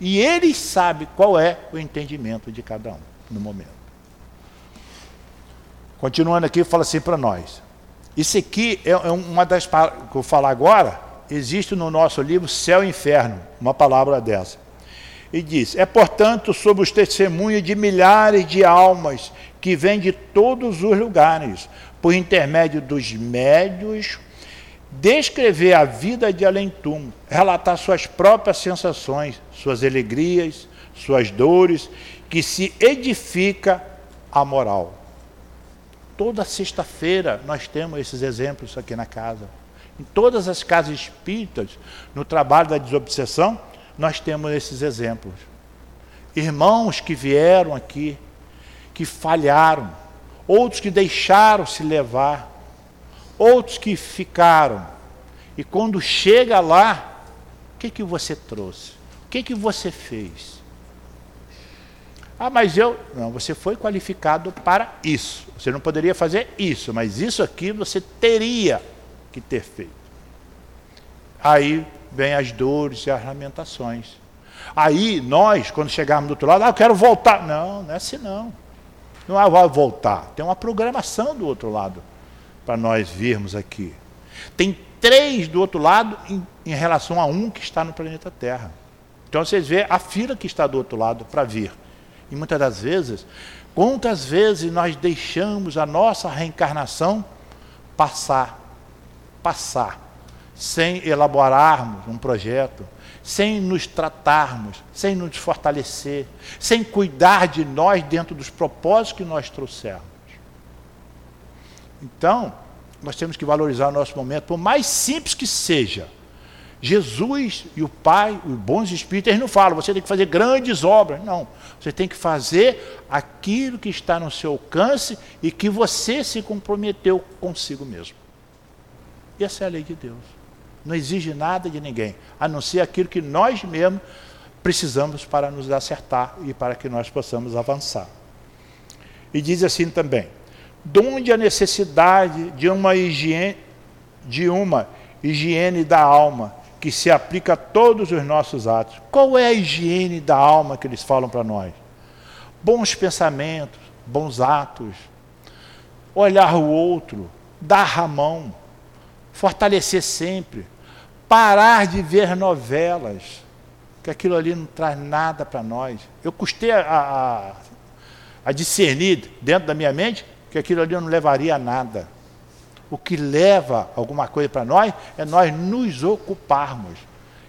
E ele sabe qual é o entendimento de cada um no momento. Continuando aqui, fala assim para nós. Isso aqui é, é uma das que eu vou falar agora, existe no nosso livro Céu e Inferno, uma palavra dessa. E diz: É, portanto, sobre os testemunhos de milhares de almas que vêm de todos os lugares, por intermédio dos médios descrever a vida de além-túmulo, relatar suas próprias sensações, suas alegrias, suas dores, que se edifica a moral. Toda sexta-feira nós temos esses exemplos aqui na casa. Em todas as casas espíritas, no trabalho da desobsessão, nós temos esses exemplos. Irmãos que vieram aqui, que falharam, outros que deixaram se levar, outros que ficaram. E quando chega lá, o que, que você trouxe? O que, que você fez? Ah, mas eu. Não, você foi qualificado para isso. Você não poderia fazer isso, mas isso aqui você teria que ter feito. Aí vem as dores e as lamentações. Aí nós, quando chegarmos do outro lado, ah, eu quero voltar. Não, não é assim não. Não é vai voltar. Tem uma programação do outro lado para nós virmos aqui. Tem três do outro lado em, em, relação a um que está no planeta Terra. Então vocês vê a fila que está do outro lado para vir. E muitas das vezes, quantas vezes nós deixamos a nossa reencarnação passar, passar, sem elaborarmos um projeto, sem nos tratarmos, sem nos fortalecer, sem cuidar de nós dentro dos propósitos que nós trouxemos. Então, nós temos que valorizar o nosso momento, por mais simples que seja. Jesus e o Pai, os bons espíritos, eles não falam, você tem que fazer grandes obras. Não. Você tem que fazer aquilo que está no seu alcance e que você se comprometeu consigo mesmo. Essa é a lei de Deus. Não exige nada de ninguém, a não ser aquilo que nós mesmos precisamos para nos acertar e para que nós possamos avançar. E diz assim também: donde a necessidade de uma higiene, de uma higiene da alma que se aplica a todos os nossos atos. Qual é a higiene da alma que eles falam para nós? Bons pensamentos, bons atos, olhar o outro, dar a mão, fortalecer sempre, parar de ver novelas, que aquilo ali não traz nada para nós. Eu custei a, a, a discernir dentro da minha mente que aquilo ali não levaria a nada. O que leva alguma coisa para nós é nós nos ocuparmos.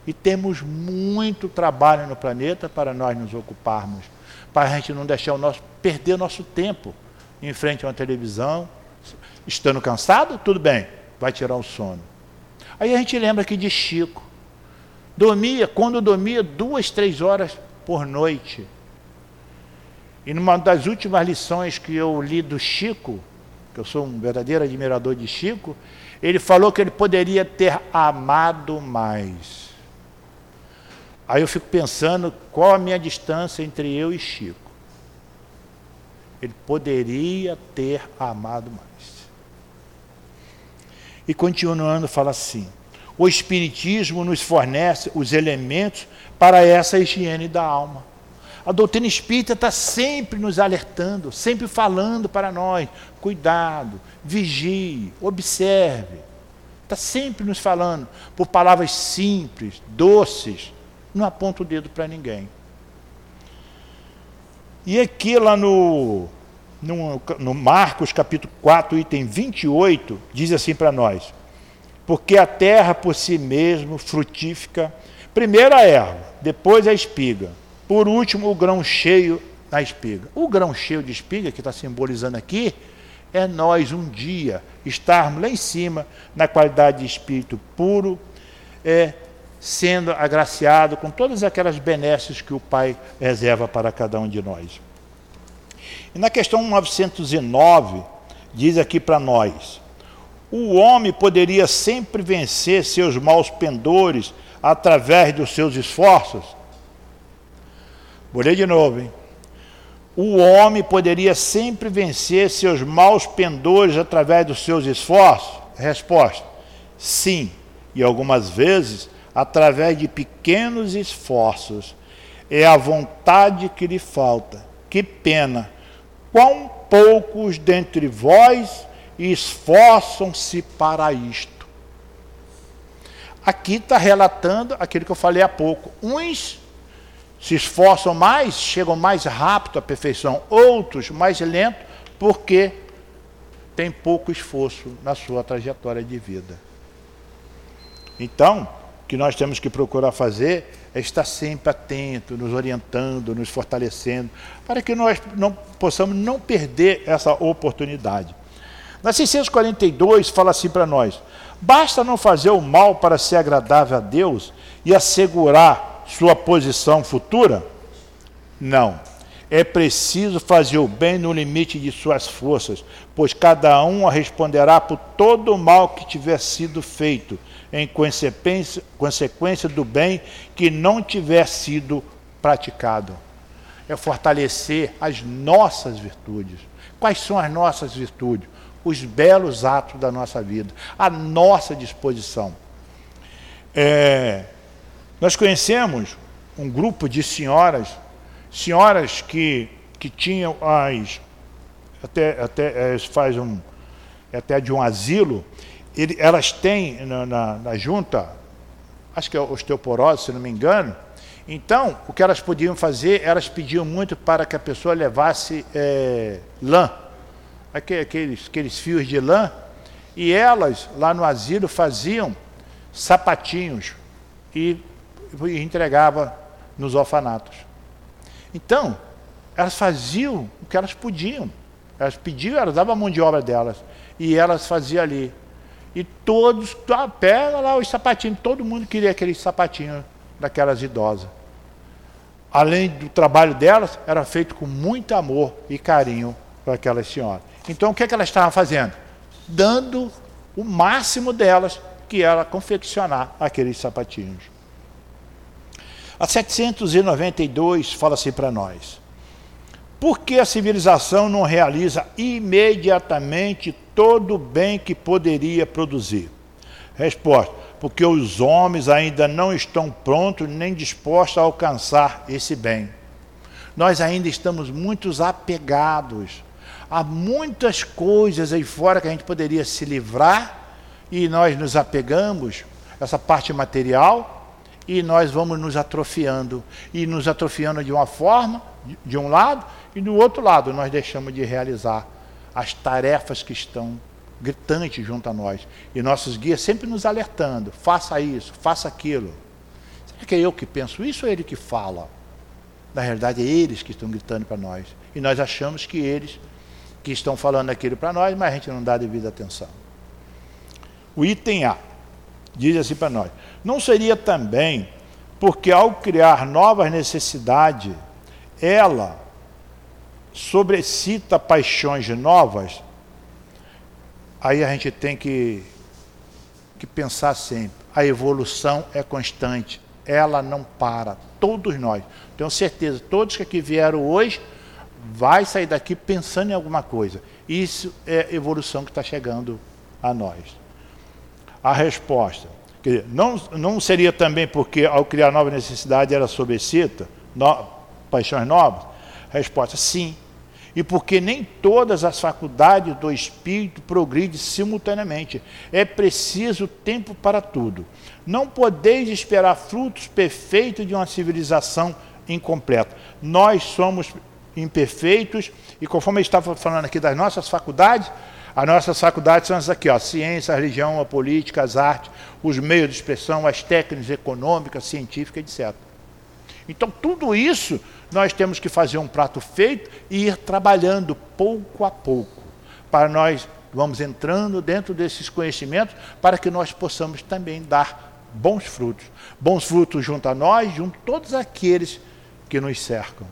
E temos muito trabalho no planeta para nós nos ocuparmos, para a gente não deixar o nosso perder o nosso tempo em frente a uma televisão. Estando cansado, tudo bem, vai tirar o sono. Aí a gente lembra aqui de Chico. Dormia, quando dormia, duas, três horas por noite. E numa das últimas lições que eu li do Chico, que eu sou um verdadeiro admirador de Chico, ele falou que ele poderia ter amado mais. Aí eu fico pensando qual a minha distância entre eu e Chico. Ele poderia ter amado mais. E continuando, fala assim: o Espiritismo nos fornece os elementos para essa higiene da alma. A doutrina espírita está sempre nos alertando, sempre falando para nós: cuidado, vigie, observe. Está sempre nos falando por palavras simples, doces, não aponta o dedo para ninguém. E aqui lá no, no, no, Marcos capítulo 4, item 28, diz assim para nós: Porque a terra por si mesmo frutífica, primeiro a erva, depois a espiga por último, o grão cheio na espiga. O grão cheio de espiga, que está simbolizando aqui, é nós um dia estarmos lá em cima, na qualidade de espírito puro, é, sendo agraciado com todas aquelas benesses que o Pai reserva para cada um de nós. E na questão 909, diz aqui para nós: o homem poderia sempre vencer seus maus pendores através dos seus esforços? Vou ler de novo, hein? O homem poderia sempre vencer seus maus pendores através dos seus esforços? Resposta: sim, e algumas vezes através de pequenos esforços. É a vontade que lhe falta. Que pena! Quão poucos dentre vós esforçam-se para isto. Aqui está relatando aquilo que eu falei há pouco. Uns se esforçam mais, chegam mais rápido à perfeição, outros mais lento, porque tem pouco esforço na sua trajetória de vida. Então, que nós temos que procurar fazer é estar sempre atento, nos orientando, nos fortalecendo, para que nós não possamos não perder essa oportunidade. Na 642 fala assim para nós: basta não fazer o mal para ser agradável a Deus e assegurar sua posição futura? Não. É preciso fazer o bem no limite de suas forças, pois cada um responderá por todo o mal que tiver sido feito, em consequência, consequência do bem que não tiver sido praticado. É fortalecer as nossas virtudes. Quais são as nossas virtudes? Os belos atos da nossa vida, a nossa disposição. É, nós conhecemos um grupo de senhoras, senhoras que, que tinham as. Até, até é, faz um. É até de um asilo, ele, elas têm na, na, na, junta, acho que é osteoporose, se não me engano. Então, o que elas podiam fazer, elas pediam muito para que a pessoa levasse é, lã, aqueles, aqueles fios de lã, e elas, lá no asilo, faziam sapatinhos e e entregava nos orfanatos. Então, elas faziam o que elas podiam. Elas pediam, elas davam a mão de obra delas. E elas faziam ali. E todos, pega lá os sapatinhos, todo mundo queria aquele sapatinho daquelas idosas. Além do trabalho delas, era feito com muito amor e carinho para aquelas senhoras. Então, o que, é que elas estavam fazendo? Dando o máximo delas, que era confeccionar aqueles sapatinhos. A 792 fala assim para nós: por que a civilização não realiza imediatamente todo o bem que poderia produzir? Resposta: porque os homens ainda não estão prontos nem dispostos a alcançar esse bem. Nós ainda estamos muito apegados a muitas coisas aí fora que a gente poderia se livrar e nós nos apegamos essa parte material e nós vamos nos atrofiando e nos atrofiando de uma forma de um lado e do outro lado nós deixamos de realizar as tarefas que estão gritantes junto a nós. E nossos guias sempre nos alertando: faça isso, faça aquilo. Será que é eu que penso isso ou é ele que fala? Na realidade, é eles que estão gritando para nós. E nós achamos que eles que estão falando aquilo para nós, mas a gente não dá devida atenção. O item A diz assim para nós: não seria também porque ao criar novas necessidades, ela sobrecita paixões novas, aí a gente tem que, que pensar sempre. A evolução é constante, ela não para. Todos nós, tenho certeza, todos que aqui vieram hoje, vai sair daqui pensando em alguma coisa. Isso é evolução que está chegando a nós. A resposta. Dizer, não, não seria também porque ao criar nova necessidade ela sobrecita no, paixões novas? Resposta: sim. E porque nem todas as faculdades do espírito progridem simultaneamente. É preciso tempo para tudo. Não podeis esperar frutos perfeitos de uma civilização incompleta. Nós somos imperfeitos e conforme eu estava falando aqui das nossas faculdades, as nossas faculdades são essas aqui, ó, ciência, a religião, a política, as artes, os meios de expressão, as técnicas econômicas, científicas, etc. Então, tudo isso nós temos que fazer um prato feito e ir trabalhando pouco a pouco, para nós vamos entrando dentro desses conhecimentos, para que nós possamos também dar bons frutos. Bons frutos junto a nós, junto a todos aqueles que nos cercam.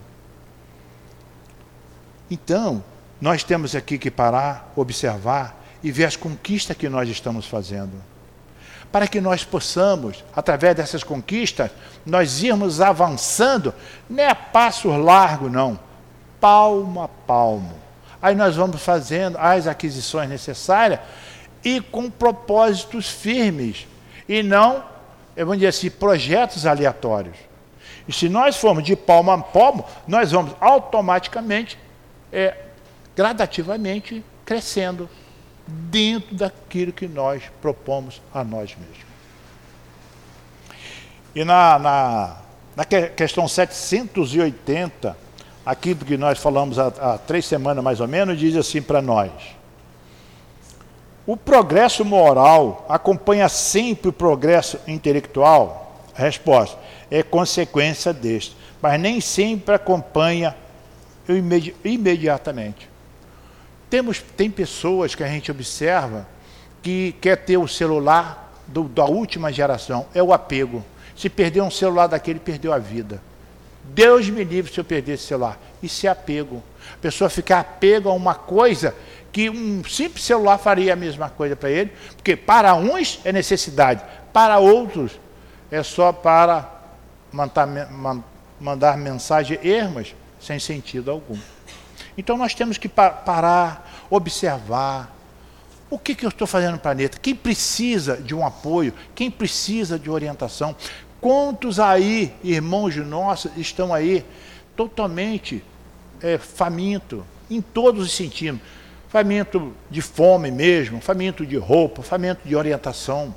Então, nós temos aqui que parar, observar e ver as conquistas que nós estamos fazendo para que nós possamos, através dessas conquistas, nós irmos avançando, não é a passo largo, não, palmo a palmo. Aí nós vamos fazendo as aquisições necessárias e com propósitos firmes, e não, vamos dizer assim, projetos aleatórios. E se nós formos de palmo a palmo, nós vamos automaticamente, é, gradativamente, crescendo dentro daquilo que nós propomos a nós mesmos. E na, na, na questão 780, aqui que nós falamos há, há três semanas mais ou menos, diz assim para nós: o progresso moral acompanha sempre o progresso intelectual? Resposta é consequência deste, mas nem sempre acompanha imedi imediatamente. Temos, tem pessoas que a gente observa que quer ter o celular do, da última geração, é o apego. Se perder um celular daquele, perdeu a vida. Deus me livre se eu perder esse celular. Isso é apego. A pessoa ficar apego a uma coisa que um simples celular faria a mesma coisa para ele, porque para uns é necessidade, para outros é só para mandar, mandar mensagem ermas sem sentido algum. Então nós temos que parar, observar. O que, que eu estou fazendo no planeta? Quem precisa de um apoio? Quem precisa de orientação? Quantos aí, irmãos nossos, estão aí totalmente é, faminto, em todos os sentidos? Faminto de fome mesmo, faminto de roupa, faminto de orientação.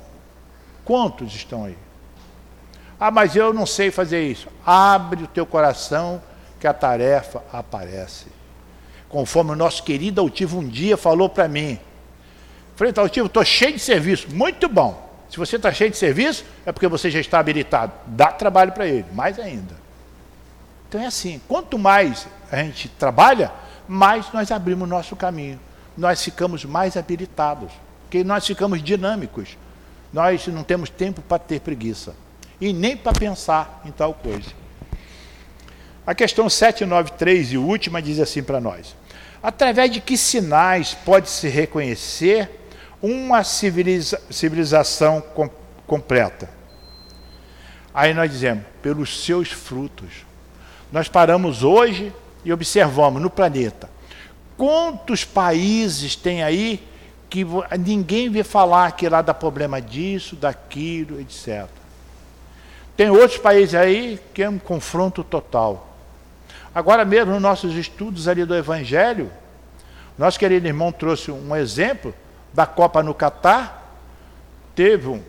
Quantos estão aí? Ah, mas eu não sei fazer isso. Abre o teu coração que a tarefa aparece conforme o nosso querido Altivo um dia falou para mim. Falei, Altivo, estou cheio de serviço. Muito bom. Se você está cheio de serviço, é porque você já está habilitado. Dá trabalho para ele, mais ainda. Então é assim, quanto mais a gente trabalha, mais nós abrimos nosso caminho. Nós ficamos mais habilitados, porque nós ficamos dinâmicos. Nós não temos tempo para ter preguiça e nem para pensar em tal coisa. A questão 793 e última diz assim para nós: Através de que sinais pode-se reconhecer uma civiliza civilização com completa? Aí nós dizemos, pelos seus frutos. Nós paramos hoje e observamos no planeta quantos países tem aí que ninguém vê falar que lá dá problema disso, daquilo, etc. Tem outros países aí que é um confronto total. Agora mesmo, nos nossos estudos ali do Evangelho, nosso querido irmão trouxe um exemplo da Copa no Catar. Teve um,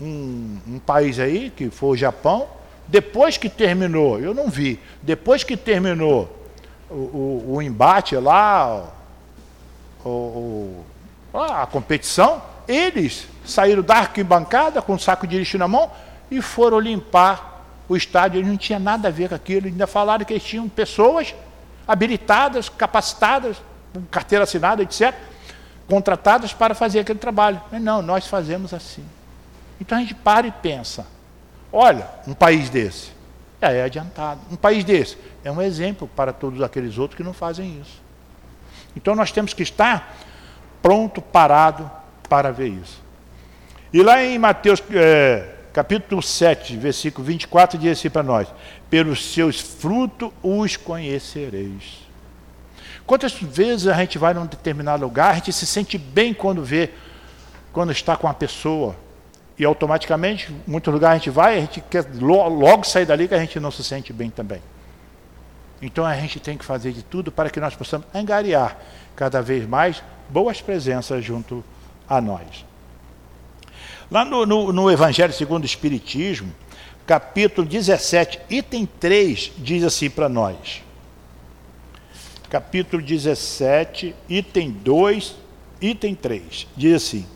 um, um país aí, que foi o Japão, depois que terminou, eu não vi, depois que terminou o, o, o embate lá, o, a competição, eles saíram da arquibancada com um saco de lixo na mão e foram limpar o estádio. Não tinha nada a ver com aquilo. Ainda falaram que eles tinham pessoas habilitadas, capacitadas, com carteira assinada, etc., contratadas para fazer aquele trabalho. Mas não, nós fazemos assim. Então a gente para e pensa: olha, um país desse é adiantado. Um país desse é um exemplo para todos aqueles outros que não fazem isso. Então nós temos que estar pronto, parado para ver isso. E lá em Mateus é, capítulo 7, versículo 24, diz assim para nós: Pelos seus frutos os conhecereis. Quantas vezes a gente vai num determinado lugar, a gente se sente bem quando vê, quando está com a pessoa, e automaticamente, muitos lugares a gente vai, a gente quer logo sair dali que a gente não se sente bem também. Então a gente tem que fazer de tudo para que nós possamos angariar cada vez mais boas presenças junto a nós. Lá no, no, no Evangelho segundo o Espiritismo, capítulo 17, item 3, diz assim para nós. Capítulo 17, item 2, item 3, diz assim: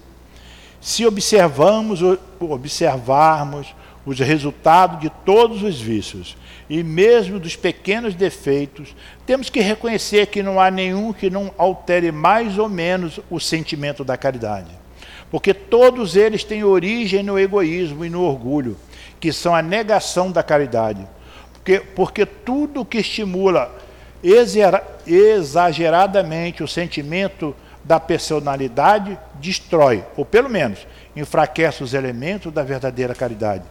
Se observamos, observarmos os resultados de todos os vícios e mesmo dos pequenos defeitos, temos que reconhecer que não há nenhum que não altere mais ou menos o sentimento da caridade. Porque todos eles têm origem no egoísmo e no orgulho, que são a negação da caridade. Porque, porque tudo que estimula exageradamente o sentimento da personalidade destrói, ou pelo menos enfraquece os elementos da verdadeira caridade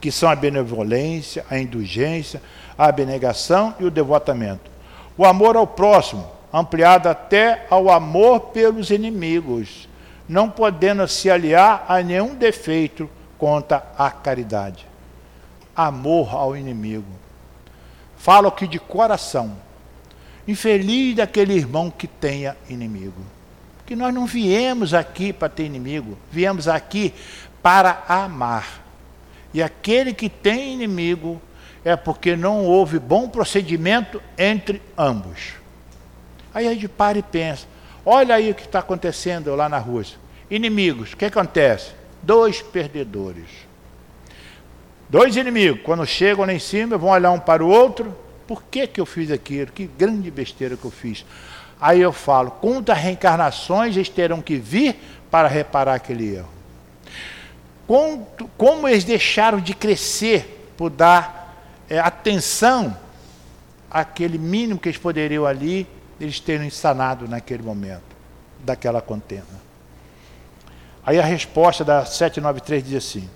que são a benevolência, a indulgência, a abnegação e o devotamento. O amor ao próximo, ampliado até ao amor pelos inimigos, não podendo se aliar a nenhum defeito contra a caridade. Amor ao inimigo. Falo aqui de coração. Infeliz daquele irmão que tenha inimigo. Que nós não viemos aqui para ter inimigo, viemos aqui para amar. E aquele que tem inimigo é porque não houve bom procedimento entre ambos. Aí a gente para e pensa: olha aí o que está acontecendo lá na Rússia. Inimigos, o que acontece? Dois perdedores. Dois inimigos, quando chegam lá em cima, vão olhar um para o outro. Por que, que eu fiz aquilo? Que grande besteira que eu fiz. Aí eu falo: quantas reencarnações eles terão que vir para reparar aquele erro? como eles deixaram de crescer por dar é, atenção àquele mínimo que eles poderiam ali, eles terem sanado naquele momento, daquela contenda. Aí a resposta da 793 diz assim: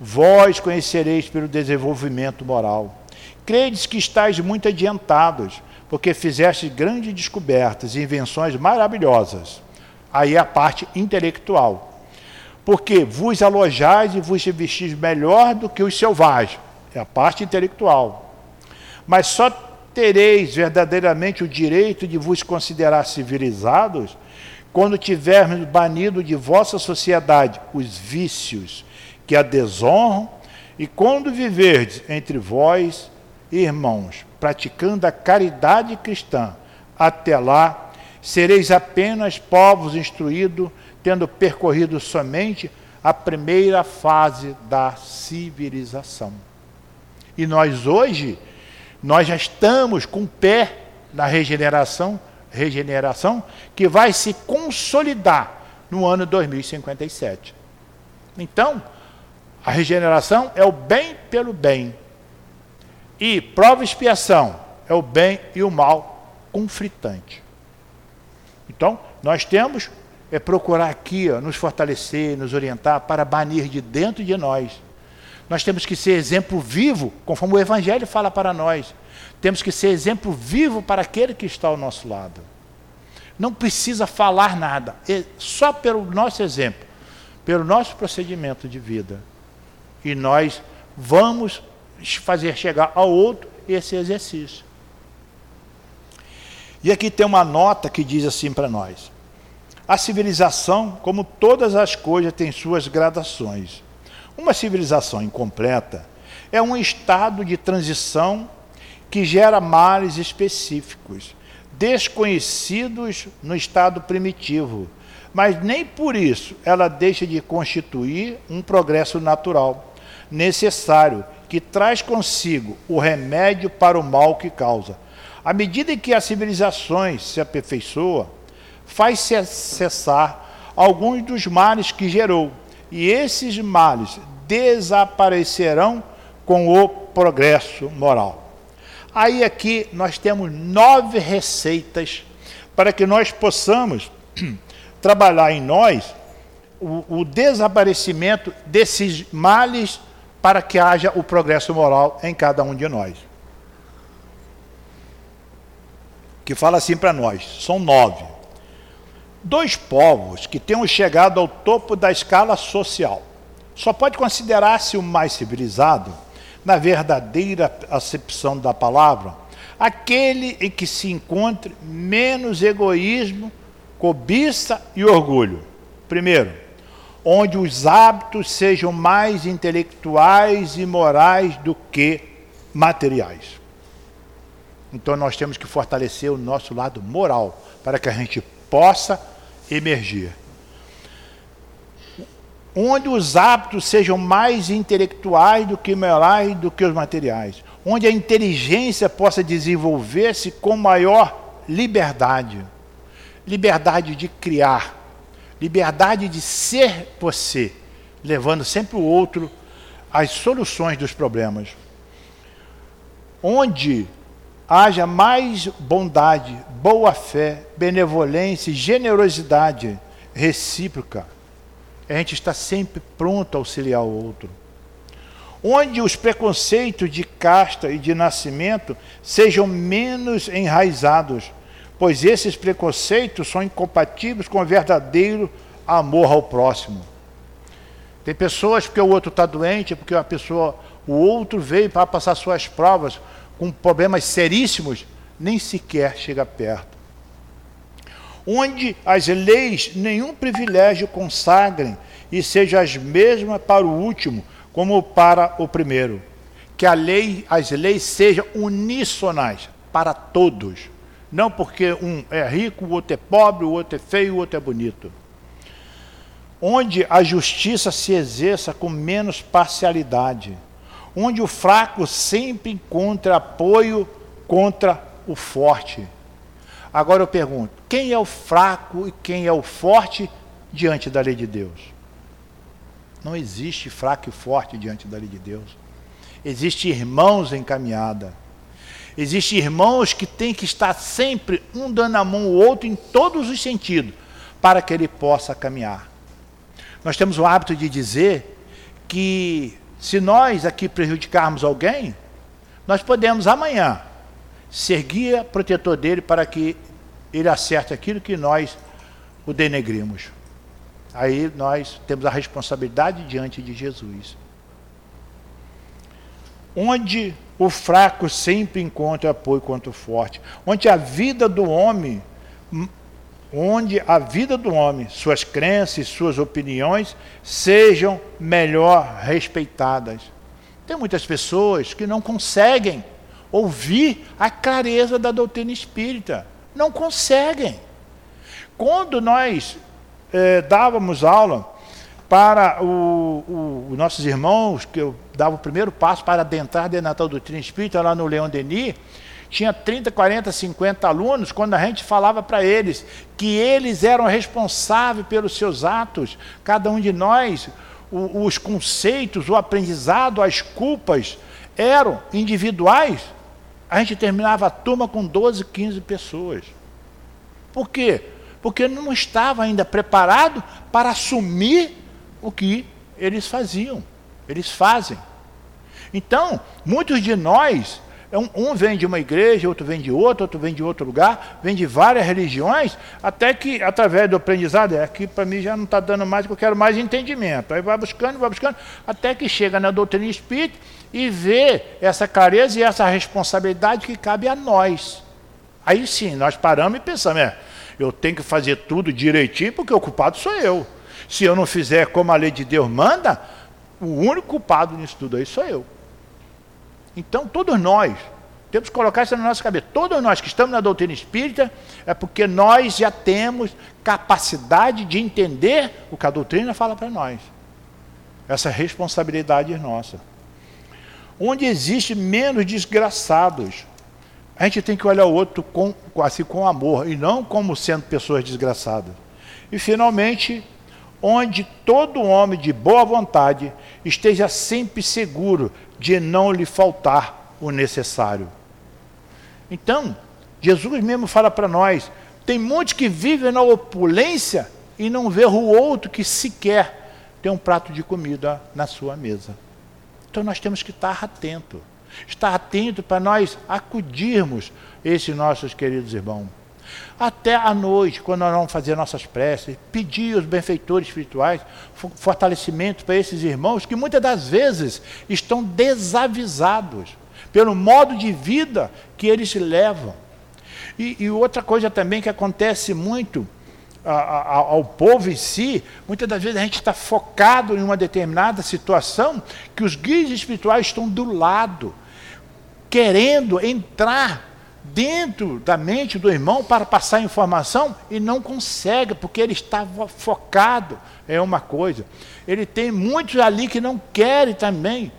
Vós conhecereis pelo desenvolvimento moral. Credes que estáis muito adiantados, porque fizestes grandes descobertas e invenções maravilhosas. Aí a parte intelectual porque vos alojais e vos vestis melhor do que os selvagens. É a parte intelectual. Mas só tereis verdadeiramente o direito de vos considerar civilizados quando tivermos banido de vossa sociedade os vícios que a desonram e quando viverdes entre vós, irmãos, praticando a caridade cristã. Até lá, sereis apenas povos instruídos tendo percorrido somente a primeira fase da civilização. E nós hoje, nós já estamos com o pé na regeneração, regeneração que vai se consolidar no ano 2057. Então, a regeneração é o bem pelo bem. E prova e expiação é o bem e o mal conflitante. Então, nós temos é procurar aqui ó, nos fortalecer, nos orientar para banir de dentro de nós. Nós temos que ser exemplo vivo, conforme o Evangelho fala para nós. Temos que ser exemplo vivo para aquele que está ao nosso lado. Não precisa falar nada, só pelo nosso exemplo, pelo nosso procedimento de vida. E nós vamos fazer chegar ao outro esse exercício. E aqui tem uma nota que diz assim para nós: a civilização, como todas as coisas, tem suas gradações. Uma civilização incompleta é um estado de transição que gera males específicos, desconhecidos no estado primitivo, mas nem por isso ela deixa de constituir um progresso natural, necessário, que traz consigo o remédio para o mal que causa. À medida que as civilizações se aperfeiçoam, faz cessar alguns dos males que gerou, e esses males desaparecerão com o progresso moral. Aí aqui nós temos nove receitas para que nós possamos [CLEARS THROAT] trabalhar em nós o, o desaparecimento desses males para que haja o progresso moral em cada um de nós. Que fala assim para nós, são nove. Dois povos que tenham chegado ao topo da escala social só pode considerar-se o mais civilizado na verdadeira acepção da palavra, aquele em que se encontre menos egoísmo, cobiça e orgulho. Primeiro, onde os hábitos sejam mais intelectuais e morais do que materiais. Então nós temos que fortalecer o nosso lado moral para que a gente possa emergir onde os hábitos sejam mais intelectuais do que morais do que os materiais, onde a inteligência possa desenvolver-se com maior liberdade, liberdade de criar, liberdade de ser você, levando sempre o outro às soluções dos problemas. Onde haja mais bondade, boa fé, benevolência e generosidade recíproca a gente está sempre pronto a auxiliar o outro. Onde os preconceitos de casta e de nascimento sejam menos enraizados, pois esses preconceitos são incompatíveis com o verdadeiro amor ao próximo. Tem pessoas porque o outro está doente, porque a pessoa, o outro veio para passar suas provas com problemas seríssimos, nem sequer chega perto onde as leis nenhum privilégio consagrem e sejam as mesmas para o último como para o primeiro. Que a lei, as leis sejam uníssonas para todos. Não porque um é rico, o outro é pobre, o outro é feio, o outro é bonito. Onde a justiça se exerça com menos parcialidade. Onde o fraco sempre encontra apoio contra o forte Agora eu pergunto: quem é o fraco e quem é o forte diante da lei de Deus? Não existe fraco e forte diante da lei de Deus. Existem irmãos em caminhada. Existem irmãos que têm que estar sempre um dando a mão ao outro em todos os sentidos, para que ele possa caminhar. Nós temos o hábito de dizer que se nós aqui prejudicarmos alguém, nós podemos amanhã ser guia protetor dele para que ele acerte aquilo que nós o denegrimos. Aí nós temos a responsabilidade diante de Jesus. Onde o fraco sempre encontra apoio contra o forte, onde a vida do homem, onde a vida do homem, suas crenças suas opiniões sejam melhor respeitadas. Tem muitas pessoas que não conseguem ouvir a clareza da doutrina espírita. Não conseguem. Quando nós eh, dávamos aula para os nossos irmãos, que eu dava o primeiro passo para adentrar dentro da doutrina espírita lá no Leão Denis, tinha 30, 40, 50 alunos, quando a gente falava para eles que eles eram responsáveis pelos seus atos, cada um de nós, o, os conceitos, o aprendizado, as culpas eram individuais, a gente terminava a turma com 12, 15 pessoas. Por quê? Porque não estava ainda preparado para assumir o que eles faziam, eles fazem. Então, muitos de nós Um, um vem de uma igreja, outro vem de outra, outro vem de outro lugar, vem de várias religiões, até que, através do aprendizado, é aqui para mim já não está dando mais, porque eu quero mais entendimento. Aí vai buscando, vai buscando, até que chega na doutrina espírita e vê essa clareza e essa responsabilidade que cabe a nós. Aí sim, nós paramos e pensamos, é, eu tenho que fazer tudo direitinho, porque o culpado sou eu. Se eu não fizer como a lei de Deus manda, o único culpado nisso tudo aí sou eu. Então, todos nós, temos que colocar isso na nossa cabeça. Todos nós que estamos na doutrina espírita, é porque nós já temos capacidade de entender o que a doutrina fala para nós. Essa responsabilidade é nossa. Onde existe menos desgraçados, a gente tem que olhar o outro com, assim, com amor, e não como sendo pessoas desgraçadas. E, finalmente, onde todo homem de boa vontade esteja sempre seguro de não lhe faltar o necessário. Então, Jesus mesmo fala para nós: tem muitos que vivem na opulência e não vê o outro que sequer tem um prato de comida na sua mesa. Então nós temos que estar atento, estar atento para nós acudirmos esses nossos queridos irmãos. Até à noite, quando nós vamos fazer nossas preces, pedir aos benfeitores espirituais fortalecimento para esses irmãos que muitas das vezes estão desavisados pelo modo de vida que eles levam. E, e outra coisa também que acontece muito a, a, ao povo em si, muitas das vezes a gente está focado em uma determinada situação que os guias espirituais estão do lado, querendo entrar dentro da mente do irmão para passar informação e não consegue, porque ele está focado em uma coisa. Ele tem muitos ali que não querem também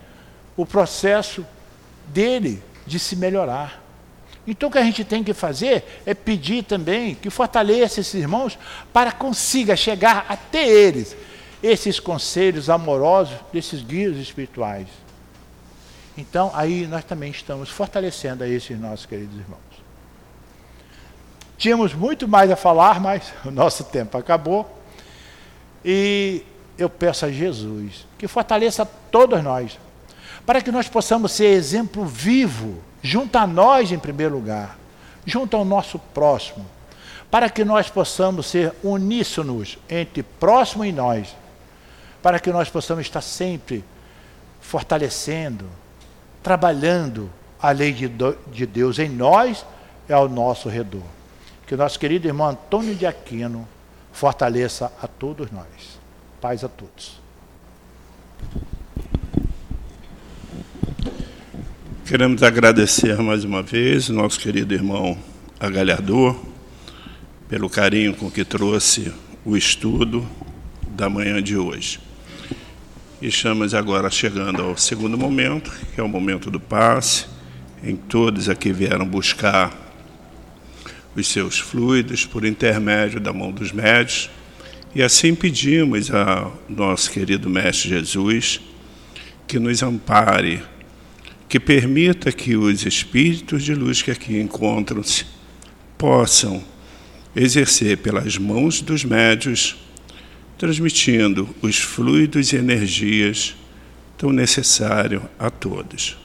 o processo dele de se melhorar. Então o que a gente tem que fazer é pedir também que fortaleça esses irmãos para consiga chegar até eles esses conselhos amorosos desses guias espirituais. Então, aí nós também estamos fortalecendo a esses nossos queridos irmãos. Tínhamos muito mais a falar, mas [LAUGHS] o nosso tempo acabou. E eu peço a Jesus que fortaleça todos nós, para que nós possamos ser exemplo vivo, junto a nós em primeiro lugar, junto ao nosso próximo, para que nós possamos ser uníssonos entre próximo e nós, para que nós possamos estar sempre fortalecendo, trabalhando a lei de, de Deus em nós e ao nosso redor. Que o nosso querido irmão Antônio de Aquino fortaleça a todos nós. Paz a todos. Queremos agradecer mais uma vez o nosso querido irmão Agalhador pelo carinho com que trouxe o estudo da manhã de hoje. E estamos agora chegando ao segundo momento, que é o momento do passe, em todos aqui vieram buscar os seus fluidos por intermédio da mão dos médios. E assim pedimos ao nosso querido Mestre Jesus que nos ampare, que permita que os espíritos de luz que aqui encontram-se possam exercer pelas mãos dos médios transmitindo os fluidos e energias tão necessários a todos.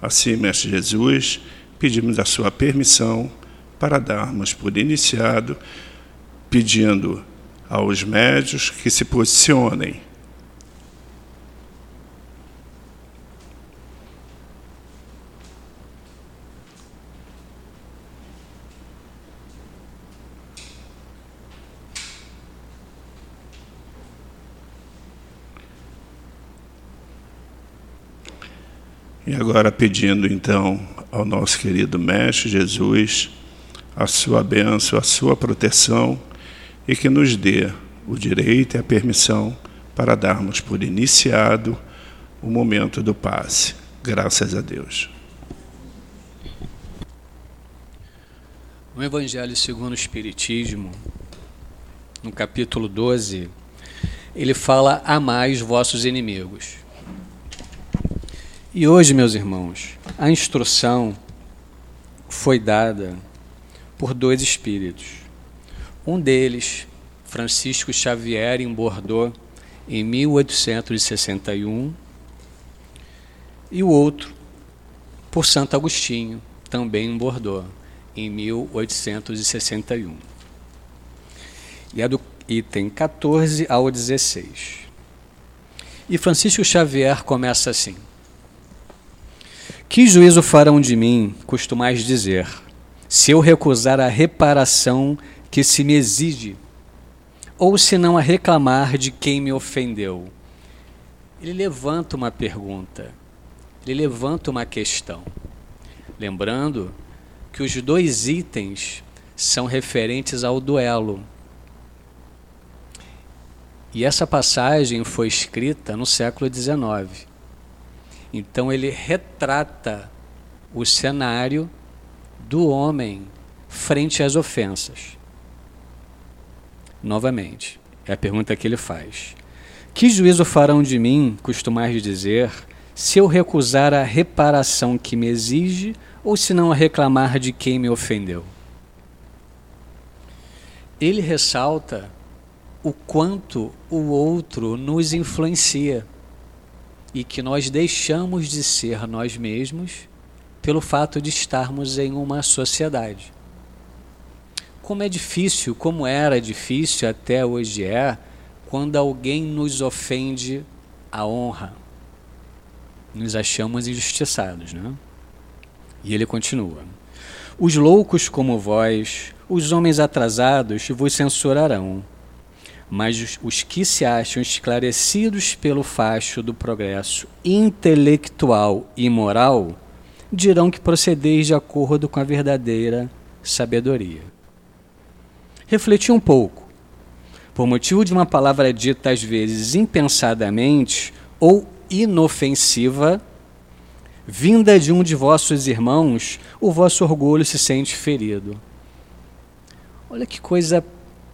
Assim, Mestre Jesus, pedimos a sua permissão para darmos por iniciado, pedindo aos médios que se posicionem E agora pedindo então ao nosso querido Mestre Jesus a sua bênção, a sua proteção e que nos dê o direito e a permissão para darmos por iniciado o momento do passe. Graças a Deus. No Evangelho segundo o Espiritismo, no capítulo 12, ele fala: Amai os vossos inimigos. E hoje, meus irmãos, a instrução foi dada por dois espíritos. Um deles, Francisco Xavier, em Bordeaux, em 1861, e o outro, por Santo Agostinho, também em Bordeaux, em 1861. E é do item 14 ao 16. E Francisco Xavier começa assim: Que juízo farão de mim, costumais dizer, se eu recusar a reparação que se me exige, ou se não a reclamar de quem me ofendeu? Ele levanta uma pergunta, ele levanta uma questão. Lembrando que os dois itens são referentes ao duelo. E essa passagem foi escrita no século XIX. Então ele retrata o cenário do homem frente às ofensas. Novamente, é a pergunta que ele faz. Que juízo farão de mim, costumais dizer, se eu recusar a reparação que me exige ou se não a reclamar de quem me ofendeu? Ele ressalta o quanto o outro nos influencia e que nós deixamos de ser nós mesmos pelo fato de estarmos em uma sociedade. Como é difícil, como era difícil até hoje é, quando alguém nos ofende a honra. Nos achamos injustiçados, né? E ele continua: Os loucos como vós, os homens atrasados, vos censurarão mas os que se acham esclarecidos pelo facho do progresso intelectual e moral dirão que procedeis de acordo com a verdadeira sabedoria. Refleti um pouco. Por motivo de uma palavra dita às vezes impensadamente ou inofensiva, vinda de um de vossos irmãos, o vosso orgulho se sente ferido. Olha que coisa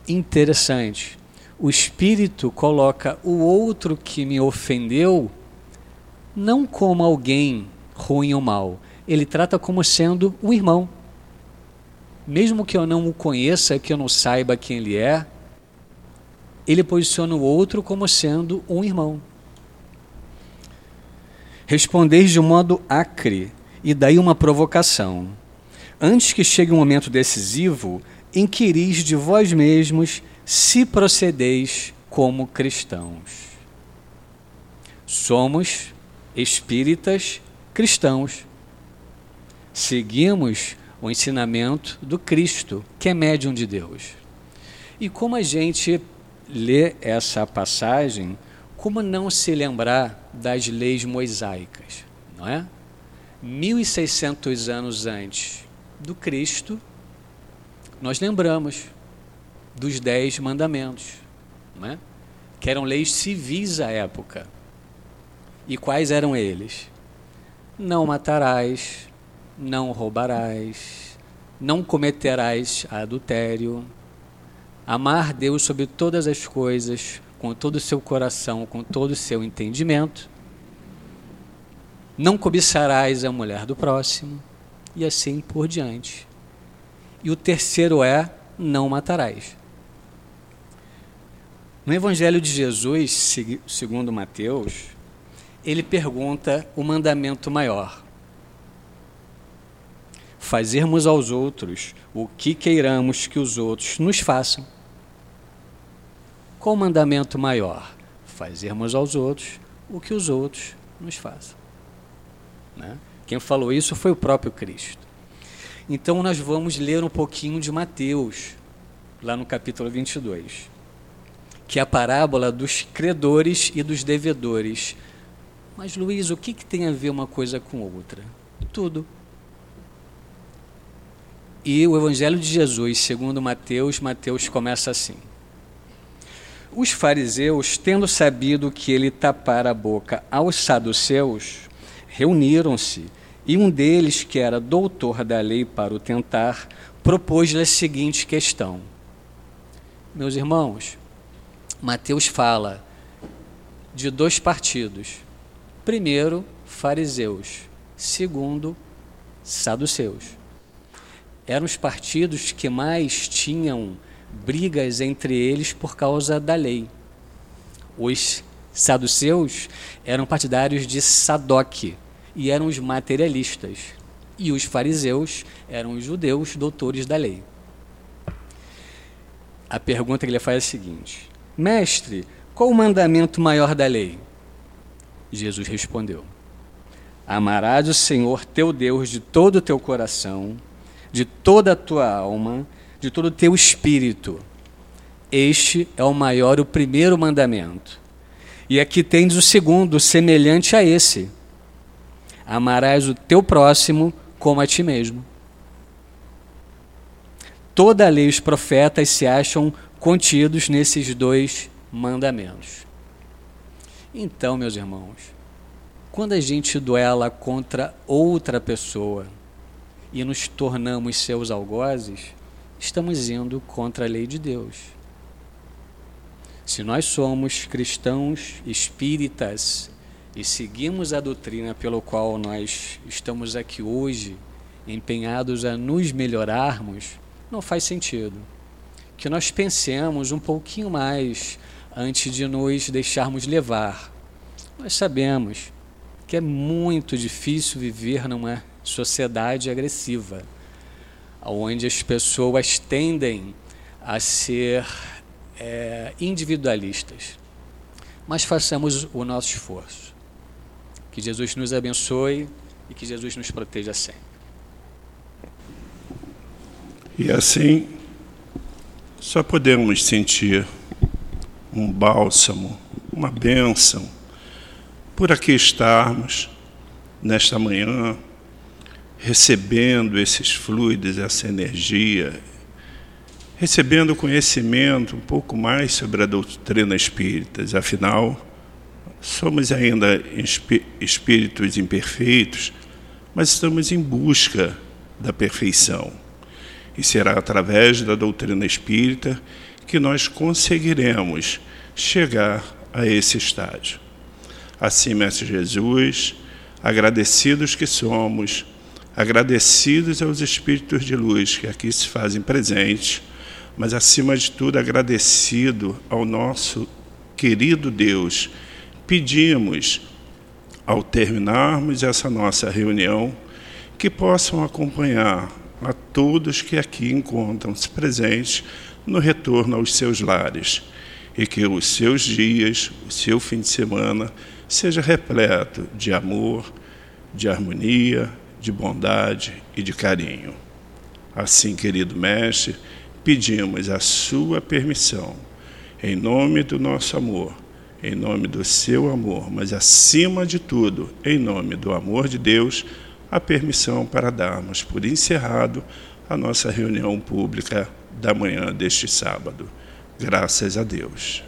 interessante o espírito coloca o outro que me ofendeu não como alguém ruim ou mal, ele trata como sendo um irmão. Mesmo que eu não o conheça, que eu não saiba quem ele é, ele posiciona o outro como sendo um irmão. Respondeis de um modo acre, e daí uma provocação. Antes que chegue um momento decisivo, inquiris de vós mesmos se procedeis como cristãos. Somos espíritas cristãos. Seguimos o ensinamento do Cristo, que é médium de Deus. E como a gente lê essa passagem, como não se lembrar das leis mosaicas, não é? 1600 anos antes do Cristo, nós lembramos dos Dez Mandamentos, né? que eram leis civis à época. E quais eram eles? Não matarás, não roubarás, não cometerás adultério, amar Deus sobre todas as coisas, com todo o seu coração, com todo o seu entendimento, não cobiçarás a mulher do próximo, e assim por diante. E o terceiro é: não matarás. No Evangelho de Jesus, segundo Mateus, ele pergunta o mandamento maior: Fazermos aos outros o que queiramos que os outros nos façam. Qual o mandamento maior? Fazermos aos outros o que os outros nos façam. Né? Quem falou isso foi o próprio Cristo. Então nós vamos ler um pouquinho de Mateus, lá no capítulo 22 que é a parábola dos credores e dos devedores. Mas, Luiz, o que, que tem a ver uma coisa com outra? Tudo. E o Evangelho de Jesus, segundo Mateus, Mateus começa assim. Os fariseus, tendo sabido que ele tapara a boca aos saduceus, reuniram-se, e um deles, que era doutor da lei para o tentar, propôs-lhe a seguinte questão: Meus irmãos, Mateus fala de dois partidos. Primeiro, fariseus. Segundo, saduceus. Eram os partidos que mais tinham brigas entre eles por causa da lei. Os saduceus eram partidários de Sadoc, e eram os materialistas, e os fariseus eram os judeus doutores da lei. A pergunta que ele faz é a seguinte: Mestre, qual o mandamento maior da lei? Jesus respondeu: Amarás o Senhor teu Deus de todo o teu coração, de toda a tua alma, de todo o teu espírito. Este é o maior, o primeiro mandamento. E aqui tens o segundo, semelhante a esse: Amarás o teu próximo como a ti mesmo. Toda a lei e os profetas se acham contidos nesses dois mandamentos. Então, meus irmãos, quando a gente duela contra outra pessoa e nos tornamos seus algozes, estamos indo contra a lei de Deus. Se nós somos cristãos espíritas e seguimos a doutrina pelo qual nós estamos aqui hoje, empenhados a nos melhorarmos, não faz sentido. Que nós pensemos um pouquinho mais antes de nos deixarmos levar. Nós sabemos que é muito difícil viver numa sociedade agressiva, onde as pessoas tendem a ser é, individualistas. Mas façamos o nosso esforço. Que Jesus nos abençoe e que Jesus nos proteja sempre. E assim, só podemos sentir um bálsamo, uma bênção, por aqui estarmos nesta manhã, recebendo esses fluidos, essa energia, recebendo conhecimento um pouco mais sobre a doutrina espírita. Afinal, somos ainda espíritos imperfeitos, mas estamos em busca da perfeição. E será através da doutrina espírita que nós conseguiremos chegar a esse estágio. Assim, Mestre Jesus, agradecidos que somos, agradecidos aos Espíritos de luz que aqui se fazem presentes, mas acima de tudo agradecido ao nosso querido Deus, pedimos, ao terminarmos essa nossa reunião, que possam acompanhar a todos que aqui encontram-se presentes no retorno aos seus lares e que os seus dias, o seu fim de semana, seja repleto de amor, de harmonia, de bondade e de carinho. Assim, querido Mestre, pedimos a sua permissão, em nome do nosso amor, em nome do seu amor, mas acima de tudo, em nome do amor de Deus, a permissão para darmos por encerrado a nossa reunião pública da manhã deste sábado. Graças a Deus.